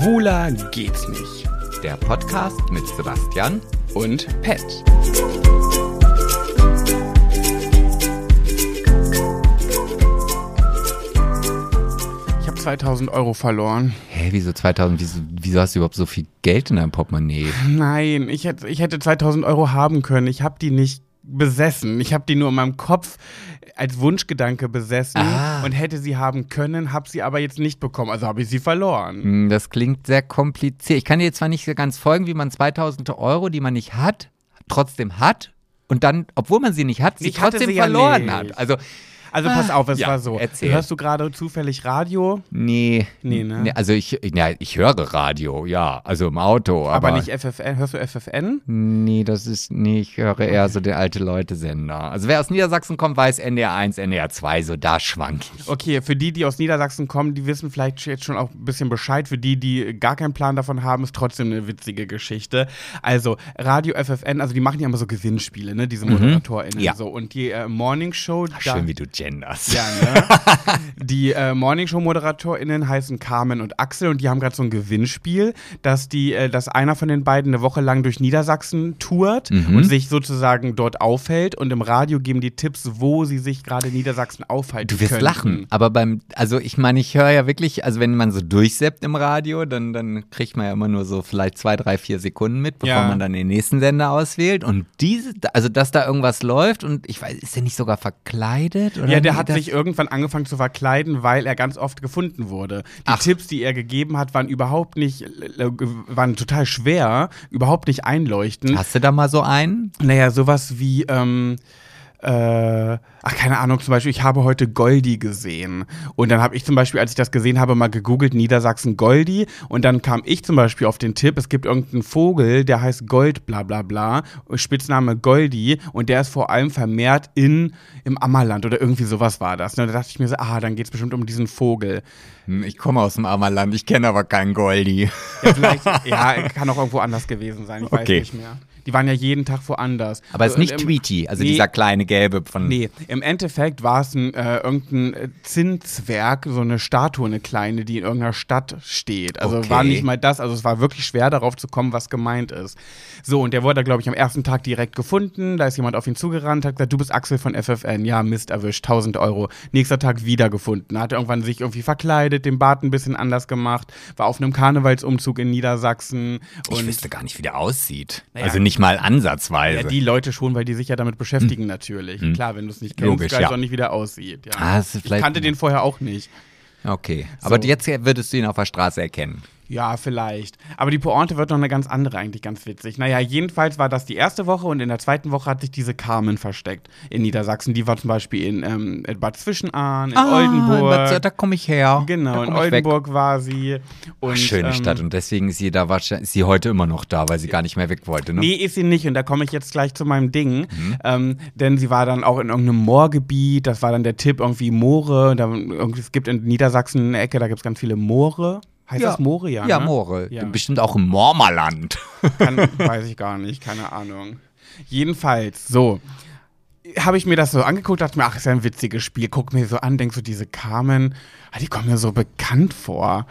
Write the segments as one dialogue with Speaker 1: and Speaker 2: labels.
Speaker 1: Schwuler geht's nicht.
Speaker 2: Der Podcast mit Sebastian
Speaker 1: Und Pet. Ich habe 2000 Euro verloren.
Speaker 2: Hä, wieso 2000? Wieso, wieso hast du überhaupt so viel Geld in deinem Portemonnaie?
Speaker 1: Nein, ich hätte, ich hätte 2000 Euro haben können. Ich habe die nicht besessen. Ich habe die nur in meinem Kopf als Wunschgedanke besessen
Speaker 2: Ah.
Speaker 1: und hätte sie haben können, habe sie aber jetzt nicht bekommen. Also habe ich sie verloren.
Speaker 2: Hm, Das klingt sehr kompliziert. Ich kann dir zwar nicht so ganz folgen, wie man 2000 Euro, die man nicht hat, trotzdem hat und dann, obwohl man sie nicht hat, sie
Speaker 1: Ich
Speaker 2: trotzdem
Speaker 1: sie ja
Speaker 2: verloren
Speaker 1: nicht.
Speaker 2: hat. Also,
Speaker 1: Also pass
Speaker 2: Ah,
Speaker 1: auf, es
Speaker 2: ja,
Speaker 1: war so.
Speaker 2: erzähl.
Speaker 1: Hörst du gerade zufällig Radio?
Speaker 2: nee.
Speaker 1: Nee, ne?
Speaker 2: also ich, ja, ich höre Radio, ja, also im Auto. Aber,
Speaker 1: Aber, nicht FFN. Hörst du FFN?
Speaker 2: Nee, das ist, nee, ich höre eher so der alte Leute-Sender. Also wer aus Niedersachsen kommt, weiß NDR 1, NDR 2, so da schwank ich.
Speaker 1: Okay, für die, die aus Niedersachsen kommen, die wissen vielleicht jetzt schon auch ein bisschen Bescheid. Für die, die gar keinen Plan davon haben, ist trotzdem eine witzige Geschichte. Also, Radio FFN, also die machen ja immer so Gewinnspiele, ne, diese ModeratorInnen.
Speaker 2: Mhm. Ja.
Speaker 1: So. Und die äh, Morning Show. da-
Speaker 2: Schön, wie du genders.
Speaker 1: Ja, ne? die äh, Morningshow-ModeratorInnen heißen Carmen und Axel und die haben gerade so ein Gewinnspiel, dass die, äh, dass einer von den beiden eine Woche lang durch Niedersachsen tourt
Speaker 2: Mhm.
Speaker 1: und sich sozusagen dort aufhält und im Radio geben die Tipps, wo sie sich gerade in Niedersachsen aufhalten
Speaker 2: Du wirst
Speaker 1: könnten.
Speaker 2: lachen. Aber beim, also ich meine, ich höre ja wirklich, also wenn man so durchseppt im Radio, dann, dann kriegt man ja immer nur so vielleicht zwei, drei, vier Sekunden mit, bevor
Speaker 1: Ja.
Speaker 2: man dann den nächsten Sender auswählt. Und diese, also dass da irgendwas läuft und ich weiß, ist der nicht sogar verkleidet? Oder
Speaker 1: Ja, der hat
Speaker 2: das-
Speaker 1: sich irgendwann angefangen zu verkleiden, weil er ganz oft gefunden wurde. Die
Speaker 2: Ach.
Speaker 1: Tipps, die er gegeben hat, waren überhaupt nicht, äh, waren total schwer, überhaupt nicht einleuchtend.
Speaker 2: Hast du da mal so einen?
Speaker 1: Naja, sowas wie, ähm, äh, ach, keine Ahnung, zum Beispiel, ich habe heute Goldi gesehen. Und dann habe ich zum Beispiel, als ich das gesehen habe, mal gegoogelt, Niedersachsen Goldi. Und dann kam ich zum Beispiel auf den Tipp, es gibt irgendeinen Vogel, der heißt Gold, bla bla bla, Spitzname Goldi. Und der ist vor allem vermehrt in, im Ammerland oder irgendwie sowas war das. Und da dachte ich mir so, ah, dann geht es bestimmt um diesen Vogel.
Speaker 2: Hm, Ich komme aus dem Ammerland, ich kenne aber keinen Goldi.
Speaker 1: Ja, vielleicht, ja, kann auch irgendwo anders gewesen sein, ich weiß
Speaker 2: Okay.
Speaker 1: nicht mehr. Die waren ja jeden Tag woanders.
Speaker 2: Aber es ist nicht
Speaker 1: im-
Speaker 2: Tweety, also
Speaker 1: nee.
Speaker 2: dieser kleine gelbe von.
Speaker 1: Nee, im Endeffekt war es ein, äh, irgendein äh, Zinszwerg, so eine Statue, eine kleine, die in irgendeiner Stadt steht. Also
Speaker 2: Okay.
Speaker 1: war nicht mal das, also es war wirklich schwer darauf zu kommen, was gemeint ist. So, und der wurde, glaube ich, am ersten Tag direkt gefunden. Da ist jemand auf ihn zugerannt, hat gesagt, du bist Axel von FFN. Ja, Mist, erwischt, 1000 Euro. Nächster Tag wieder gefunden. Hat irgendwann sich irgendwie verkleidet, den Bart ein bisschen anders gemacht, war auf einem Karnevalsumzug in Niedersachsen.
Speaker 2: Ich wüsste gar nicht, wie der aussieht.
Speaker 1: Naja.
Speaker 2: Also nicht mal ansatzweise.
Speaker 1: ja, die Leute schon, weil die sich ja damit beschäftigen natürlich. Klar, wenn du es nicht kennst,
Speaker 2: Hm. Logisch, ja.
Speaker 1: du auch nicht, wie der aussieht. Ja.
Speaker 2: Ah,
Speaker 1: ich kannte den vorher auch nicht.
Speaker 2: okay, aber
Speaker 1: So.
Speaker 2: jetzt würdest du ihn auf der Straße erkennen.
Speaker 1: Ja, vielleicht. Aber die Pointe wird noch eine ganz andere, eigentlich ganz witzig. Naja, jedenfalls war das die erste Woche und in der zweiten Woche hat sich diese Carmen versteckt in Niedersachsen. Die war zum Beispiel in ähm, Bad Zwischenahn, in Oldenburg.
Speaker 2: Ah, da komme ich her.
Speaker 1: genau, in
Speaker 2: weg.
Speaker 1: Oldenburg war sie. Und,
Speaker 2: Ach, schöne
Speaker 1: ähm,
Speaker 2: Stadt und deswegen ist sie da wahrscheinlich, ist sie heute immer noch da, weil sie gar nicht mehr weg wollte, ne?
Speaker 1: Nee, ist sie nicht. Und da komme ich jetzt gleich zu meinem Ding.
Speaker 2: Mhm.
Speaker 1: Ähm, denn sie war dann auch in irgendeinem Moorgebiet. Das war dann der Tipp, irgendwie Moore. Da, irgendwie, es gibt in Niedersachsen eine Ecke, da gibt es ganz viele Moore. Heißt das Moore, ja?
Speaker 2: Ja,
Speaker 1: ne?
Speaker 2: Moore.
Speaker 1: Ja.
Speaker 2: Bestimmt auch im Mormerland.
Speaker 1: Kann, weiß ich gar nicht, keine Ahnung. Jedenfalls, so. Habe ich mir das so angeguckt, dachte mir, ach, ist ja ein witziges Spiel. Guck mir so an, denk so, diese Carmen, ah, die kommen mir so bekannt vor.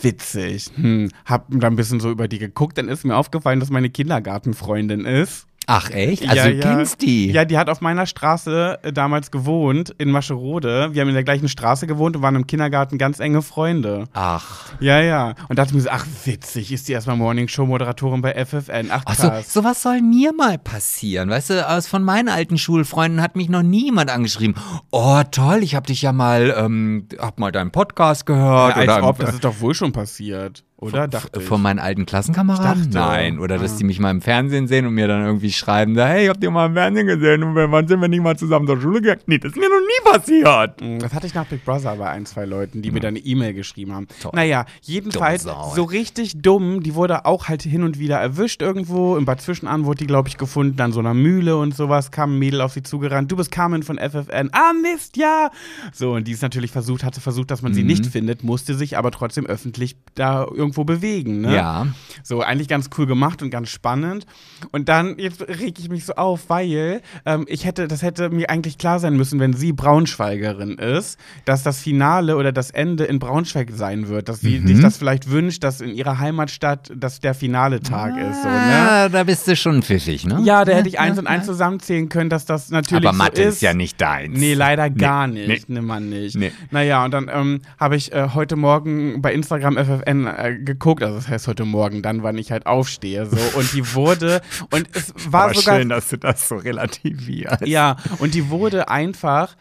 Speaker 1: Witzig. Hm. Hab dann ein bisschen so über die geguckt, dann ist mir aufgefallen, dass meine Kindergartenfreundin ist.
Speaker 2: Ach echt? Also
Speaker 1: Ja,
Speaker 2: du
Speaker 1: ja.
Speaker 2: kennst die?
Speaker 1: Ja, die hat auf meiner Straße äh, damals gewohnt, in Mascherode. Wir haben in der gleichen Straße gewohnt und waren im Kindergarten ganz enge Freunde.
Speaker 2: Ach.
Speaker 1: Ja, ja. Und dachte mir so, ach witzig, ist die erstmal Morning Show Moderatorin bei FFN. Ach
Speaker 2: Ach so, sowas soll mir mal passieren. Weißt du, aus von meinen alten Schulfreunden hat mich noch niemand angeschrieben. Oh, toll, ich hab dich ja mal, ähm, hab mal deinen Podcast gehört.
Speaker 1: Ja, als
Speaker 2: oder
Speaker 1: ob, das ist doch wohl schon passiert, oder? Dachte ich.
Speaker 2: Von meinen alten Klassenkameraden?
Speaker 1: Dachte,
Speaker 2: Nein. Oder dass
Speaker 1: ah.
Speaker 2: die mich mal im Fernsehen sehen und mir dann irgendwie schreiben, da, hey, habt ihr mal im Fernsehen gesehen? Und wann sind wir nicht mal zusammen zur Schule gegangen? Nee, das ist mir noch nie passiert.
Speaker 1: Mm, Das hatte ich nach Big Brother bei ein, zwei Leuten, die mir dann eine E-Mail geschrieben haben.
Speaker 2: Toll.
Speaker 1: Naja, jedenfalls so richtig dumm. Die wurde auch halt hin und wieder erwischt irgendwo. Im Bad Zwischenahn wurde die, glaube ich, gefunden. An so einer Mühle und sowas kam ein Mädel auf sie zugerannt. Du bist Carmen von FFN. Ah, Mist, ja. So, und die ist natürlich versucht, hatte versucht, dass man sie nicht findet, musste sich aber trotzdem öffentlich da irgendwo irgendwo bewegen. Ne?
Speaker 2: Ja.
Speaker 1: So, eigentlich ganz cool gemacht und ganz spannend. Und dann, jetzt reg ich mich so auf, weil ähm, ich hätte, das hätte mir eigentlich klar sein müssen, wenn sie Braunschweigerin ist, dass das Finale oder das Ende in Braunschweig sein wird. Dass sie
Speaker 2: Mhm.
Speaker 1: sich das vielleicht wünscht, dass in ihrer Heimatstadt das der finale Tag ist. So, ne?
Speaker 2: Ah, da bist du schon pfiffig, ne?
Speaker 1: Ja, da hätte ich eins und eins zusammenzählen können, dass das natürlich
Speaker 2: Aber Mathe
Speaker 1: so
Speaker 2: ist ja nicht deins.
Speaker 1: Nee, leider
Speaker 2: Nee,
Speaker 1: gar
Speaker 2: nee.
Speaker 1: nicht. Nee, man nicht.
Speaker 2: Nee.
Speaker 1: Naja, und dann ähm, habe ich äh, heute Morgen bei Instagram FFN äh, geguckt, also das heißt heute Morgen, dann, wann ich halt aufstehe, so. Und die wurde, und es war
Speaker 2: Aber
Speaker 1: sogar.
Speaker 2: schön, dass du das so relativierst.
Speaker 1: Ja, und die wurde einfach.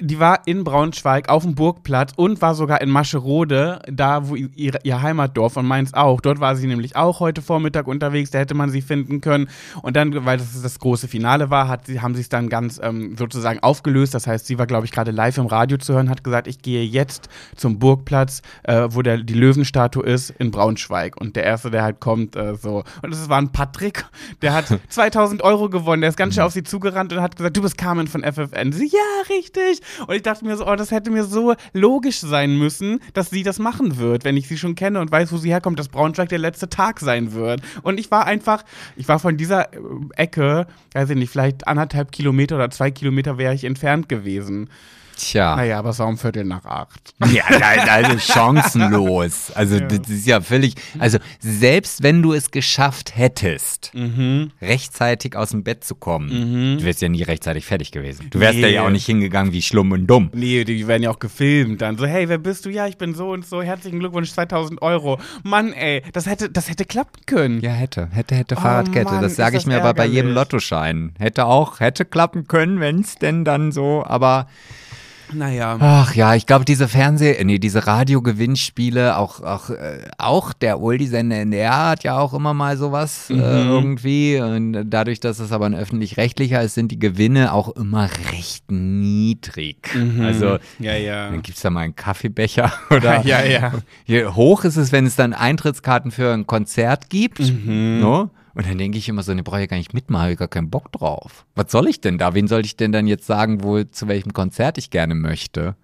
Speaker 1: Die war in Braunschweig auf dem Burgplatz und war sogar in Mascherode, da wo ihr, ihr Heimatdorf und meins auch. Dort war sie nämlich auch heute Vormittag unterwegs, da hätte man sie finden können. Und dann, weil das das große Finale war, hat sie, haben sie es dann ganz ähm, sozusagen aufgelöst. Das heißt, sie war, glaube ich, gerade live im Radio zu hören, hat gesagt, ich gehe jetzt zum Burgplatz, äh, wo der, die Löwenstatue ist, in Braunschweig. Und der Erste, der halt kommt, äh, so. Und das war ein Patrick, der hat 2000 Euro gewonnen. Der ist ganz schnell auf sie zugerannt und hat gesagt, du bist Carmen von FFN. Sie, ja, richtig. Und ich dachte mir so, oh, das hätte mir so logisch sein müssen, dass sie das machen wird, wenn ich sie schon kenne und weiß, wo sie herkommt, dass Braunschweig der letzte Tag sein wird. Und ich war einfach, ich war von dieser äh, Ecke, weiß ich nicht, vielleicht anderthalb Kilometer oder zwei Kilometer wäre ich entfernt gewesen.
Speaker 2: Tja.
Speaker 1: Naja, aber es war um Viertel nach acht.
Speaker 2: Ja, nein, also chancenlos. Also das ist ja völlig, also selbst wenn du es geschafft hättest,
Speaker 1: Mhm.
Speaker 2: rechtzeitig aus dem Bett zu kommen, du wärst ja nie rechtzeitig fertig gewesen. Du wärst
Speaker 1: Nee.
Speaker 2: ja ja auch nicht hingegangen wie schlumm und dumm.
Speaker 1: Nee, die werden ja auch gefilmt dann. So, hey, wer bist du? Ja, ich bin so und so. Herzlichen Glückwunsch, 2000 Euro. Mann, ey, das hätte, das hätte klappen können.
Speaker 2: Ja, hätte, hätte, hätte
Speaker 1: Oh
Speaker 2: Fahrradkette.
Speaker 1: Mann,
Speaker 2: das sage ich
Speaker 1: das
Speaker 2: mir aber bei jedem
Speaker 1: ärgerlich.
Speaker 2: Lottoschein. Hätte auch, hätte klappen können, wenn es denn dann so, aber
Speaker 1: Naja.
Speaker 2: Ach ja, ich glaube, diese Fernseh-, äh, nee, diese Radiogewinnspiele, auch, auch, äh, auch der Oldie-Sender NDR hat ja auch immer mal sowas äh, irgendwie. Und dadurch, dass es aber ein öffentlich-rechtlicher ist, sind die Gewinne auch immer recht niedrig. Also,
Speaker 1: Ja, ja.
Speaker 2: dann gibt's da mal einen Kaffeebecher oder
Speaker 1: Ja, ja.
Speaker 2: Hier, hoch ist es, wenn es dann Eintrittskarten für ein Konzert gibt. No? Und dann denke ich immer so, ne, brauche ich gar nicht mitmachen, habe ich gar keinen Bock drauf. Was soll ich denn da? Wen soll ich denn dann jetzt sagen, wo, zu welchem Konzert ich gerne möchte?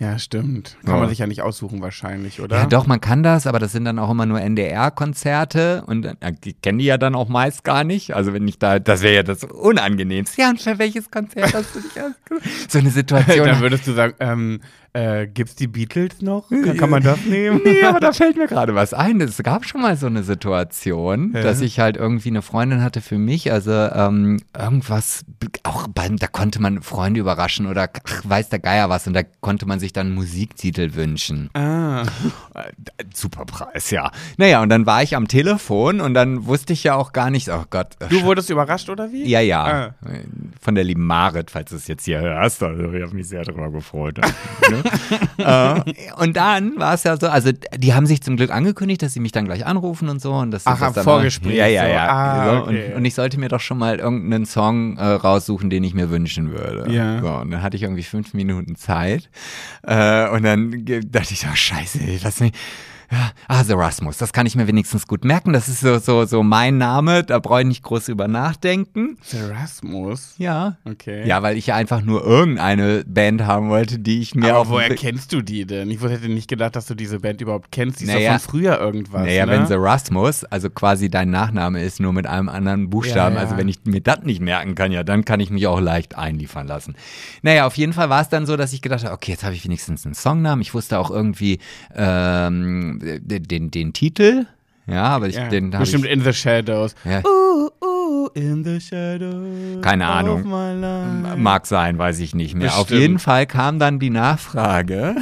Speaker 1: Ja, stimmt. Kann
Speaker 2: Ja.
Speaker 1: man sich ja nicht aussuchen wahrscheinlich, oder?
Speaker 2: Ja, doch, man kann das, aber das sind dann auch immer nur NDR-Konzerte und äh, die kennen die ja dann auch meist gar nicht. Also wenn ich da, das wäre ja das Unangenehmste. Ja, und für welches Konzert hast du dich ausgesucht? So eine Situation.
Speaker 1: Dann würdest du sagen, ähm, äh, gibt's die Beatles noch? Kann, kann man das nehmen?
Speaker 2: Nee, aber da fällt mir gerade was ein. Es gab schon mal so eine Situation,
Speaker 1: Ja.
Speaker 2: dass ich halt irgendwie eine Freundin hatte für mich, also ähm, irgendwas, auch beim, da konnte man Freunde überraschen oder ach, weiß der Geier was und da konnte man sich dann einen Musiktitel wünschen.
Speaker 1: ah.
Speaker 2: Äh, Super Preis, ja. Naja, und dann war ich am Telefon und dann wusste ich ja auch gar nicht, oh Gott. äh,
Speaker 1: Du wurdest überrascht, oder wie?
Speaker 2: ja, ja.
Speaker 1: Ah.
Speaker 2: Von der lieben Marit, falls du es jetzt hier hörst. Also, ich habe mich sehr darüber gefreut. ne? äh, und dann war es ja so, also die haben sich zum Glück angekündigt, dass sie mich dann gleich anrufen und so. Und sie
Speaker 1: Ach,
Speaker 2: das
Speaker 1: am
Speaker 2: dann
Speaker 1: Vorgespräch
Speaker 2: Ja, ja,
Speaker 1: so.
Speaker 2: ja.
Speaker 1: Ah,
Speaker 2: so,
Speaker 1: okay.
Speaker 2: und, und ich sollte mir doch schon mal irgendeinen Song äh, raussuchen, den ich mir wünschen würde.
Speaker 1: Ja.
Speaker 2: So, und dann hatte ich irgendwie fünf Minuten Zeit. Äh, und dann dachte ich, oh scheiße, was nicht. Ja, ah, The Rasmus, das kann ich mir wenigstens gut merken. Das ist so, so, so mein Name, da brauche ich nicht groß über nachdenken.
Speaker 1: Erasmus.
Speaker 2: Ja.
Speaker 1: Okay.
Speaker 2: Ja, weil ich ja einfach nur irgendeine Band haben wollte, die ich mir
Speaker 1: Aber woher kennst du die denn? Ich hätte nicht gedacht, dass du diese Band überhaupt kennst. Die ist
Speaker 2: Naja.
Speaker 1: doch von früher irgendwas.
Speaker 2: Naja,
Speaker 1: ne?
Speaker 2: wenn The Rasmus, also quasi dein Nachname ist, nur mit einem anderen Buchstaben,
Speaker 1: Ja, ja.
Speaker 2: also wenn ich mir das nicht merken kann, ja, dann kann ich mich auch leicht einliefern lassen. Naja, auf jeden Fall war es dann so, dass ich gedacht habe, okay, jetzt habe ich wenigstens einen Songnamen. Ich wusste auch irgendwie ähm, den, den, den Titel. Ja, aber ich,
Speaker 1: ja.
Speaker 2: den habe
Speaker 1: Bestimmt
Speaker 2: ich.
Speaker 1: In the Shadows.
Speaker 2: Ja.
Speaker 1: Ooh, ooh, in the shadows.
Speaker 2: Keine Ahnung. Mag sein, weiß ich nicht mehr. Auf
Speaker 1: Bestimmt.
Speaker 2: jeden Fall kam dann die Nachfrage.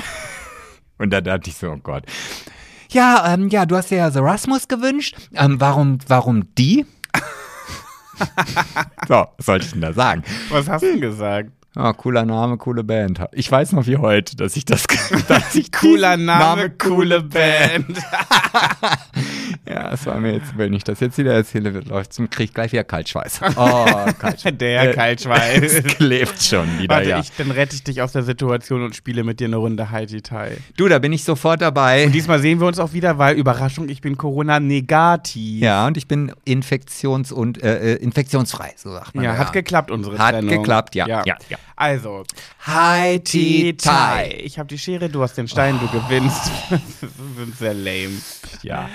Speaker 2: Und da dachte ich so, oh Gott. Ja, ähm, ja, du hast ja The Rasmus gewünscht. Ähm, warum, warum die? so, was sollte ich denn da sagen?
Speaker 1: Was hast du denn gesagt?
Speaker 2: Oh, cooler Name, coole Band. Ich weiß noch wie heute, dass ich das, dass ich
Speaker 1: Cooler
Speaker 2: diesen
Speaker 1: Name, coole Band.
Speaker 2: Ja, es war mir jetzt, wenn ich das jetzt wieder erzähle, wird läuft zum Krieg gleich wieder Kaltschweiß. Oh, Kaltschweiß.
Speaker 1: Der
Speaker 2: Äh,
Speaker 1: Kaltschweiß.
Speaker 2: Klebt schon wieder,
Speaker 1: Warte,
Speaker 2: ja.
Speaker 1: ich, dann rette ich dich aus der Situation und spiele mit dir eine Runde Haiti Tai.
Speaker 2: Du, da bin ich sofort dabei.
Speaker 1: Diesmal sehen wir uns auch wieder, weil Überraschung, ich bin Corona-negativ.
Speaker 2: Ja, und ich bin infektions- und äh, äh, infektionsfrei, so sagt man.
Speaker 1: Ja, hat geklappt, unsere
Speaker 2: Hat
Speaker 1: Trennung.
Speaker 2: geklappt, ja, ja, ja.
Speaker 1: Also,
Speaker 2: Hi, Tea,
Speaker 1: Tai. Ich habe die Schere, du hast den Stein, du gewinnst. das ist sehr lame. Ja.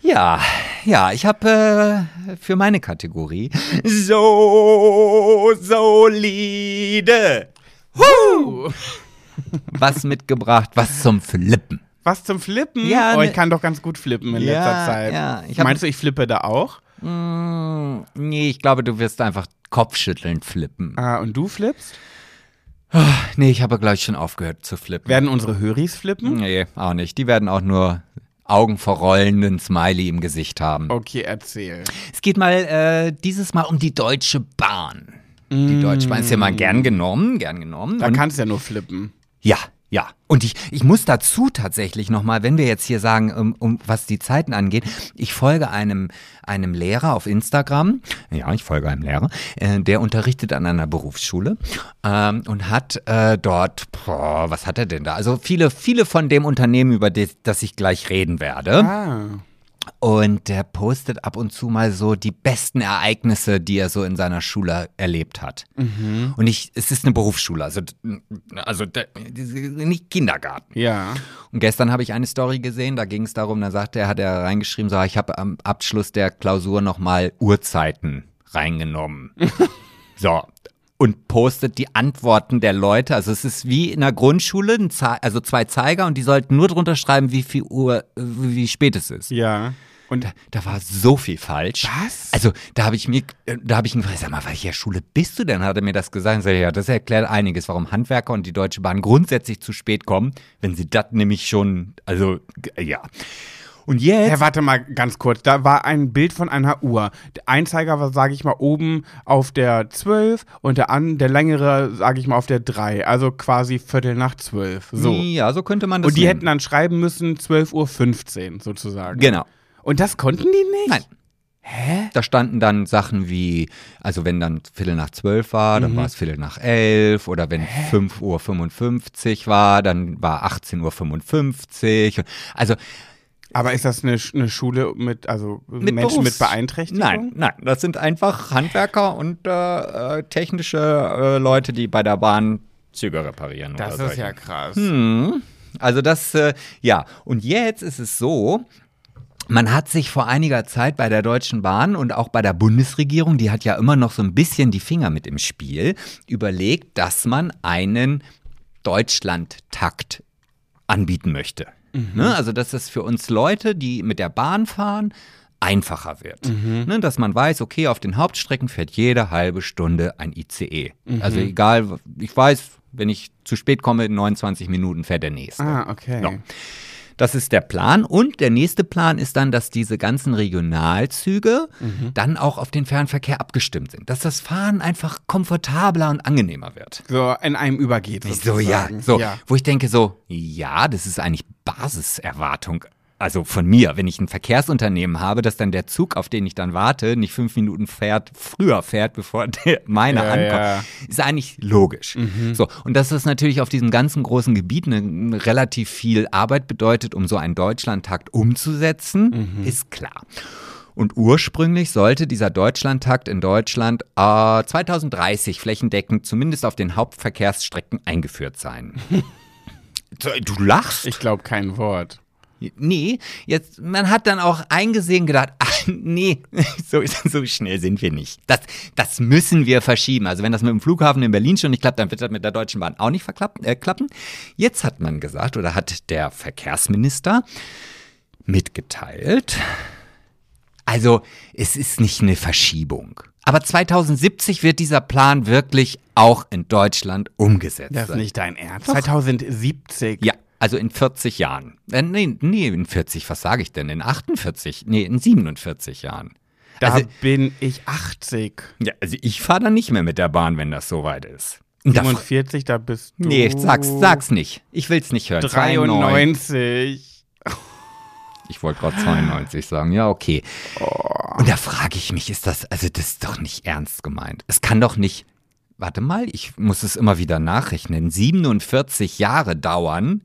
Speaker 2: Ja, ja, ich habe äh, für meine Kategorie so solide
Speaker 1: Huh.
Speaker 2: was mitgebracht, was zum Flippen.
Speaker 1: Was zum Flippen?
Speaker 2: Ja,
Speaker 1: oh, ich
Speaker 2: ne-
Speaker 1: kann doch ganz gut flippen in
Speaker 2: Ja,
Speaker 1: letzter Zeit.
Speaker 2: ja, ich
Speaker 1: Meinst du, ich flippe da auch?
Speaker 2: Mm, nee, ich glaube, du wirst einfach Kopfschütteln flippen.
Speaker 1: Ah, und du flippst?
Speaker 2: Nee, ich habe gleich schon aufgehört zu flippen.
Speaker 1: Werden unsere Höris flippen?
Speaker 2: Nee, auch nicht. Die werden auch nur Augen verrollenden Smiley im Gesicht haben.
Speaker 1: Okay, erzähl.
Speaker 2: Es geht mal äh, dieses Mal um die Deutsche Bahn. Die Deutsche Bahn ist ja mal gern genommen, gern genommen.
Speaker 1: Da kannst du ja nur flippen.
Speaker 2: Ja, ja. Und ich, ich muss dazu tatsächlich nochmal, wenn wir jetzt hier sagen, um, um was die Zeiten angeht, ich folge einem, einem Lehrer auf Instagram, ja, ich folge einem Lehrer, äh, der unterrichtet an einer Berufsschule ähm, und hat äh, dort, boah, was hat er denn da? Also viele, viele von dem Unternehmen, über das, das ich gleich reden werde.
Speaker 1: Ah.
Speaker 2: Und der postet ab und zu mal so die besten Ereignisse, die er so in seiner Schule erlebt hat. Und ich, es ist eine Berufsschule, also, also nicht Kindergarten.
Speaker 1: Ja.
Speaker 2: Und gestern habe ich eine Story gesehen, da ging es darum, da sagte er, hat er reingeschrieben, so, ich habe am Abschluss der Klausur nochmal Uhrzeiten reingenommen. so. Und postet die Antworten der Leute. Also es ist wie in der Grundschule, also zwei Zeiger und die sollten nur drunter schreiben, wie viel Uhr, wie spät es ist.
Speaker 1: Ja. Und
Speaker 2: Da war so viel falsch.
Speaker 1: Was?
Speaker 2: Also da habe ich mir, da habe ich ihn gefragt, sag mal, welcher Schule bist du denn? Hat er mir das gesagt? Ich sag, ja, das erklärt einiges, warum Handwerker und die Deutsche Bahn grundsätzlich zu spät kommen, wenn sie das nämlich schon, also ja. Und jetzt,
Speaker 1: Hä, warte mal ganz kurz. Da war ein Bild von einer Uhr. Der Einzeiger war, sage ich mal, oben auf der 12 und der, an, der längere, sage ich mal, auf der 3. Also quasi Viertel nach 12. So.
Speaker 2: ja, so könnte man das
Speaker 1: Und die
Speaker 2: nehmen.
Speaker 1: hätten dann schreiben müssen 12.15 Uhr sozusagen.
Speaker 2: Genau.
Speaker 1: Und das konnten die nicht?
Speaker 2: Nein.
Speaker 1: Hä?
Speaker 2: Da standen dann Sachen wie, also wenn dann Viertel nach zwölf war, dann war es Viertel nach elf oder wenn 5.55 Uhr war, dann war 18.55 Uhr. Also
Speaker 1: Aber ist das eine, eine Schule mit, also
Speaker 2: Mit
Speaker 1: Menschen
Speaker 2: Berufs-
Speaker 1: mit Beeinträchtigung?
Speaker 2: Nein, nein, das sind einfach Handwerker und äh, äh, technische äh, Leute, die bei der Bahn Züge reparieren.
Speaker 1: Das
Speaker 2: oder
Speaker 1: ist ja
Speaker 2: solche.
Speaker 1: krass.
Speaker 2: Hm. Also das, äh, ja. Und jetzt ist es so, man hat sich vor einiger Zeit bei der Deutschen Bahn und auch bei der Bundesregierung, die hat ja immer noch so ein bisschen die Finger mit im Spiel, überlegt, dass man einen Deutschlandtakt anbieten möchte. Ne? Also, dass es für uns Leute, die mit der Bahn fahren, einfacher wird. Ne? Dass man weiß, okay, auf den Hauptstrecken fährt jede halbe Stunde ein ICE. Also egal, ich weiß, wenn ich zu spät komme, in 29 Minuten fährt der nächste.
Speaker 1: Ah, okay.
Speaker 2: Ja. Das ist der Plan. Und der nächste Plan ist dann, dass diese ganzen Regionalzüge dann auch auf den Fernverkehr abgestimmt sind. Dass das Fahren einfach komfortabler und angenehmer wird.
Speaker 1: So in einem übergeht.
Speaker 2: So, ja,
Speaker 1: sozusagen.
Speaker 2: so.
Speaker 1: ja.
Speaker 2: Wo ich denke so, ja, das ist eigentlich Basiserwartung. Also von mir, wenn ich ein Verkehrsunternehmen habe, dass dann der Zug, auf den ich dann warte, nicht fünf Minuten fährt, früher fährt, bevor der meine
Speaker 1: Ja,
Speaker 2: ankommt,
Speaker 1: ja. Mhm.
Speaker 2: ist eigentlich logisch. So, und dass das natürlich auf diesem ganzen großen Gebiet eine, relativ viel Arbeit bedeutet, um so einen Deutschlandtakt umzusetzen,
Speaker 1: Mhm.
Speaker 2: ist klar. Und ursprünglich sollte dieser Deutschlandtakt in Deutschland äh, 2030 flächendeckend zumindest auf den Hauptverkehrsstrecken eingeführt sein. Du lachst?
Speaker 1: Ich glaube kein Wort.
Speaker 2: Nee, jetzt, man hat dann auch eingesehen gedacht, ach, nee, so, so schnell sind wir nicht. Das, das müssen wir verschieben. Also wenn das mit dem Flughafen in Berlin schon nicht klappt, dann wird das mit der Deutschen Bahn auch nicht verklappen, äh, klappen. Jetzt hat man gesagt, oder hat der Verkehrsminister mitgeteilt, also es ist nicht eine Verschiebung. Aber 2070 wird dieser Plan wirklich auch in Deutschland umgesetzt
Speaker 1: Das ist nicht dein Ernst. 2070.
Speaker 2: Ja, also in 40 Jahren. Äh, nee, nee, in 40, was sage ich denn? In 48? Nee, in 47 Jahren.
Speaker 1: Da
Speaker 2: also,
Speaker 1: bin ich 80.
Speaker 2: ja, also ich fahre dann nicht mehr mit der Bahn, wenn das soweit ist. Und da fr-
Speaker 1: 47, da bist du.
Speaker 2: nee, sag's, sag's nicht. Ich will's nicht hören. 92.
Speaker 1: 93.
Speaker 2: Ich wollte gerade 92 sagen. Ja, okay. Und da frage ich mich, ist das, also das ist doch nicht ernst gemeint. Es kann doch nicht, warte mal, ich muss es immer wieder nachrechnen, 47 Jahre dauern,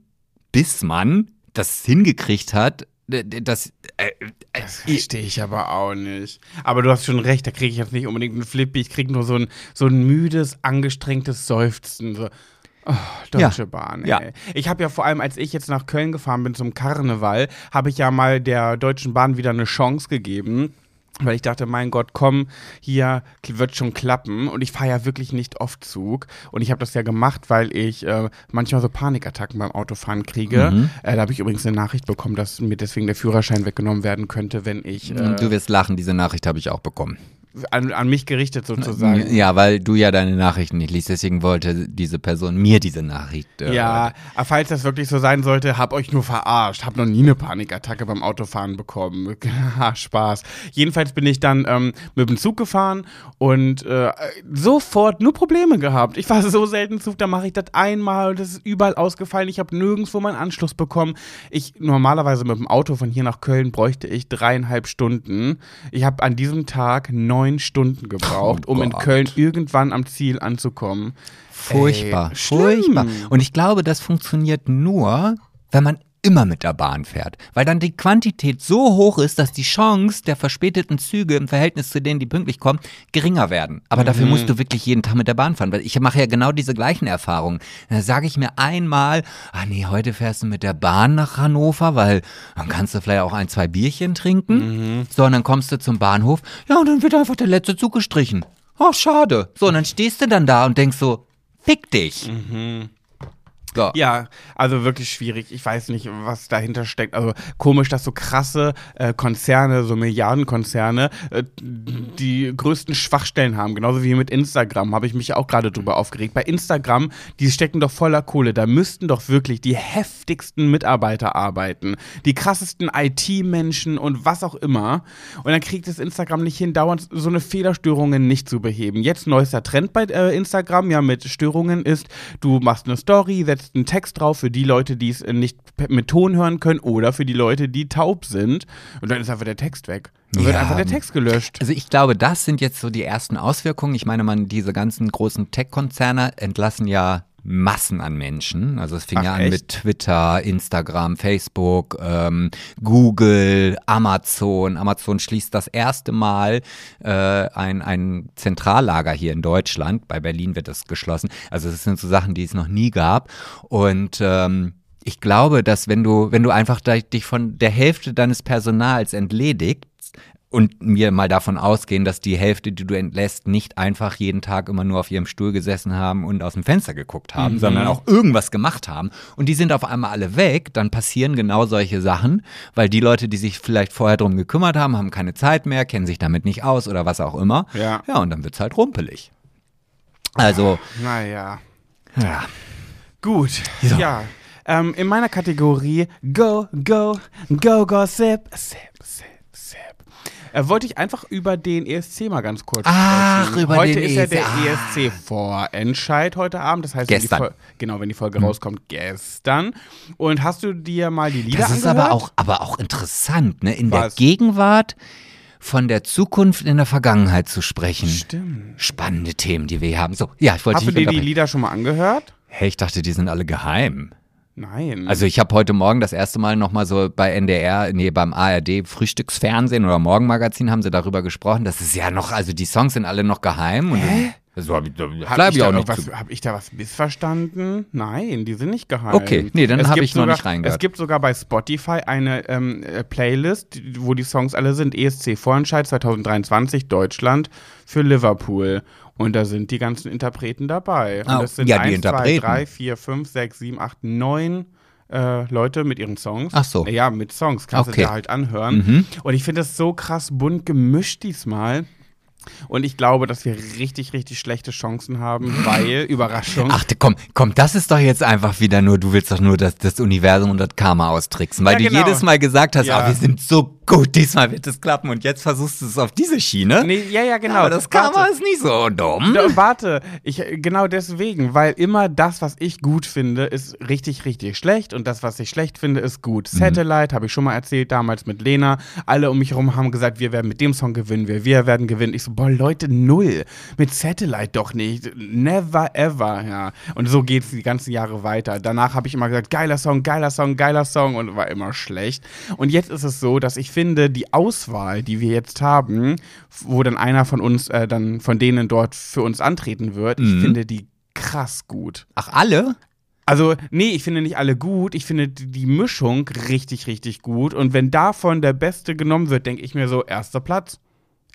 Speaker 2: bis man das hingekriegt hat, d- d- dass Äh,
Speaker 1: das verstehe ich aber auch nicht. Aber du hast schon recht, da kriege ich jetzt nicht unbedingt einen Flippy, ich kriege nur so ein, so ein müdes, angestrengtes Seufzen. So. Oh, Deutsche
Speaker 2: Ja.
Speaker 1: Bahn, ey.
Speaker 2: Ja.
Speaker 1: Ich habe ja vor allem, als ich jetzt nach Köln gefahren bin zum Karneval, habe ich ja mal der Deutschen Bahn wieder eine Chance gegeben. Weil ich dachte, mein Gott, komm, hier wird schon klappen. Und ich fahre ja wirklich nicht oft Zug. Und ich habe das ja gemacht, weil ich äh, manchmal so Panikattacken beim Autofahren kriege.
Speaker 2: Mhm.
Speaker 1: Äh, da habe ich übrigens eine Nachricht bekommen, dass mir deswegen der Führerschein weggenommen werden könnte, wenn ich äh,
Speaker 2: Du wirst lachen, diese Nachricht habe ich auch bekommen.
Speaker 1: An, an mich gerichtet sozusagen.
Speaker 2: Ja, weil du ja deine Nachrichten nicht liest, deswegen wollte diese Person mir diese Nachricht. Äh,
Speaker 1: Ja, falls das wirklich so sein sollte, hab euch nur verarscht. Hab noch nie eine Panikattacke beim Autofahren bekommen. Spaß. Jedenfalls bin ich dann ähm, mit dem Zug gefahren und äh, sofort nur Probleme gehabt. Ich war so selten Zug, da mache ich das einmal und das ist überall ausgefallen. Ich habe nirgendwo meinen Anschluss bekommen. Ich normalerweise mit dem Auto von hier nach Köln bräuchte ich dreieinhalb Stunden. Ich habe an diesem Tag neun Stunden gebraucht,
Speaker 2: Oh
Speaker 1: um in. Köln irgendwann am Ziel anzukommen.
Speaker 2: Furchtbar,
Speaker 1: Ey,
Speaker 2: furchtbar. Und ich glaube, das funktioniert nur, wenn man immer mit der Bahn fährt. Weil dann die Quantität so hoch ist, dass die Chance der verspäteten Züge im Verhältnis zu denen, die pünktlich kommen, geringer werden. Aber dafür
Speaker 1: Mhm.
Speaker 2: musst du wirklich jeden Tag mit der Bahn fahren. Weil ich mache ja genau diese gleichen Erfahrungen. Da sage ich mir einmal, ah nee, heute fährst du mit der Bahn nach Hannover, weil dann kannst du vielleicht auch ein, zwei Bierchen trinken.
Speaker 1: Mhm.
Speaker 2: So, und dann kommst du zum Bahnhof. Ja, und dann wird einfach der letzte Zug gestrichen. Oh, schade. So, und dann stehst du dann da und denkst so, fick dich. So.
Speaker 1: Ja, also wirklich schwierig. Ich weiß nicht, was dahinter steckt. Also komisch, dass so krasse äh, Konzerne, so Milliardenkonzerne, äh, die größten Schwachstellen haben. Genauso wie mit Instagram, habe ich mich auch gerade drüber aufgeregt. Bei Instagram, die stecken doch voller Kohle. Da müssten doch wirklich die heftigsten Mitarbeiter arbeiten. Die krassesten IT-Menschen und was auch immer. Und dann kriegt es Instagram nicht hin, dauernd so eine Fehlerstörungen nicht zu beheben. Jetzt neuester Trend bei äh, Instagram, ja, mit Störungen ist, du machst eine Story, setzt einen Text drauf für die Leute, die es nicht mit Ton hören können oder für die Leute, die taub sind. Und dann ist einfach der Text weg. Dann wird
Speaker 2: Ja.
Speaker 1: einfach der Text gelöscht.
Speaker 2: Also ich glaube, das sind jetzt so die ersten Auswirkungen. Ich meine, man, diese ganzen großen Tech-Konzerne entlassen ja Massen an Menschen. Also es fing
Speaker 1: Ach,
Speaker 2: ja an
Speaker 1: echt?
Speaker 2: mit Twitter, Instagram, Facebook, ähm, Google, Amazon. Amazon schließt das erste Mal äh, ein, ein Zentrallager hier in Deutschland. Bei Berlin wird es geschlossen. Also das sind so Sachen, die es noch nie gab. Und ähm, ich glaube, dass wenn du, wenn du einfach dich von der Hälfte deines Personals entledigst, und wir mal davon ausgehen, dass die Hälfte, die du entlässt, nicht einfach jeden Tag immer nur auf ihrem Stuhl gesessen haben und aus dem Fenster geguckt haben, sondern auch irgendwas gemacht haben und die sind auf einmal alle weg, dann passieren genau solche Sachen, weil die Leute, die sich vielleicht vorher drum gekümmert haben, haben keine Zeit mehr, kennen sich damit nicht aus oder was auch immer.
Speaker 1: Ja.
Speaker 2: Ja, und dann wird's halt rumpelig. Also,
Speaker 1: Naja.
Speaker 2: ja.
Speaker 1: Gut.
Speaker 2: So.
Speaker 1: Ja. Ähm, in meiner Kategorie Go, Go, Go, Gossip, Sip, Sip, Sip. Äh, wollte ich einfach über den ESC mal ganz kurz
Speaker 2: Ach,
Speaker 1: sprechen.
Speaker 2: über
Speaker 1: heute
Speaker 2: den
Speaker 1: ist ja der
Speaker 2: Ah.
Speaker 1: ESC-Vorentscheid heute Abend. Das heißt,
Speaker 2: Gestern.
Speaker 1: Wenn die Fol- genau, wenn die Folge rauskommt, gestern. Und hast du dir mal die Lieder
Speaker 2: Das ist
Speaker 1: angehört?
Speaker 2: aber auch, aber auch interessant, ne? In
Speaker 1: Was?
Speaker 2: der Gegenwart von der Zukunft in der Vergangenheit zu sprechen.
Speaker 1: Stimmt.
Speaker 2: Spannende Themen, die wir hier haben. So, ja, ich wollte
Speaker 1: Hast du dir die. Lieder schon mal angehört?
Speaker 2: Hey, ich dachte, die sind alle geheim.
Speaker 1: Nein.
Speaker 2: Also ich habe heute Morgen das erste Mal nochmal so bei NDR, nee, beim ARD Frühstücksfernsehen oder Morgenmagazin haben sie darüber gesprochen. Das ist ja noch, also die Songs sind alle noch geheim. Und
Speaker 1: Hä?
Speaker 2: So hab ich, da
Speaker 1: Hab
Speaker 2: bleib
Speaker 1: ich,
Speaker 2: ich auch
Speaker 1: noch
Speaker 2: nicht
Speaker 1: was,
Speaker 2: zu.
Speaker 1: hab ich da was missverstanden? Nein, die sind nicht geheim.
Speaker 2: Okay, nee, dann
Speaker 1: Es
Speaker 2: hab
Speaker 1: gibt
Speaker 2: ich noch
Speaker 1: sogar,
Speaker 2: nicht reingehört.
Speaker 1: Es gibt sogar bei Spotify eine ähm, äh, Playlist, wo die Songs alle sind. ESC Vorentscheid 2023 Deutschland für Liverpool. Und da sind die ganzen Interpreten dabei. Und
Speaker 2: Ah,
Speaker 1: das sind
Speaker 2: ja, die
Speaker 1: 1, 2,
Speaker 2: Interpreten.
Speaker 1: 3, 4, 5, 6, 7, 8, 9 äh, Leute mit ihren Songs.
Speaker 2: Ach so.
Speaker 1: Ja, mit Songs kannst
Speaker 2: Okay.
Speaker 1: du dir halt anhören.
Speaker 2: Mhm.
Speaker 1: Und ich finde das so krass bunt gemischt diesmal. Und ich glaube, dass wir richtig, richtig schlechte Chancen haben, weil, Überraschung,
Speaker 2: Ach, komm, komm, das ist doch jetzt einfach wieder nur, du willst doch nur das, das Universum und das Karma austricksen, weil
Speaker 1: Ja,
Speaker 2: du
Speaker 1: genau.
Speaker 2: jedes Mal gesagt hast,
Speaker 1: Ja.
Speaker 2: ah, wir sind so gut, diesmal wird es klappen und jetzt versuchst du es auf diese Schiene.
Speaker 1: Nee, ja, ja, genau.
Speaker 2: Aber das Karma
Speaker 1: Warte.
Speaker 2: ist nicht so dumm.
Speaker 1: Da, warte, ich, genau deswegen, weil immer das, was ich gut finde, ist richtig, richtig schlecht und das, was ich schlecht finde, ist gut.
Speaker 2: Mhm.
Speaker 1: Satellite, habe ich schon mal erzählt, damals mit Lena. Alle um mich herum haben gesagt, wir werden mit dem Song gewinnen, wir, wir werden gewinnen. Ich so, so, boah, Leute, null. Mit Satellite doch nicht. Never ever, ja. Und so geht es die ganzen Jahre weiter. Danach habe ich immer gesagt, geiler Song, geiler Song, geiler Song und war immer schlecht. Und jetzt ist es so, dass ich finde, die Auswahl, die wir jetzt haben, wo dann einer von uns, äh, dann von denen dort für uns antreten wird, ich finde die krass gut.
Speaker 2: Ach, alle?
Speaker 1: Also, nee, ich finde nicht alle gut. Ich finde die Mischung richtig, richtig gut. Und wenn davon der Beste genommen wird, denke ich mir so, erster Platz.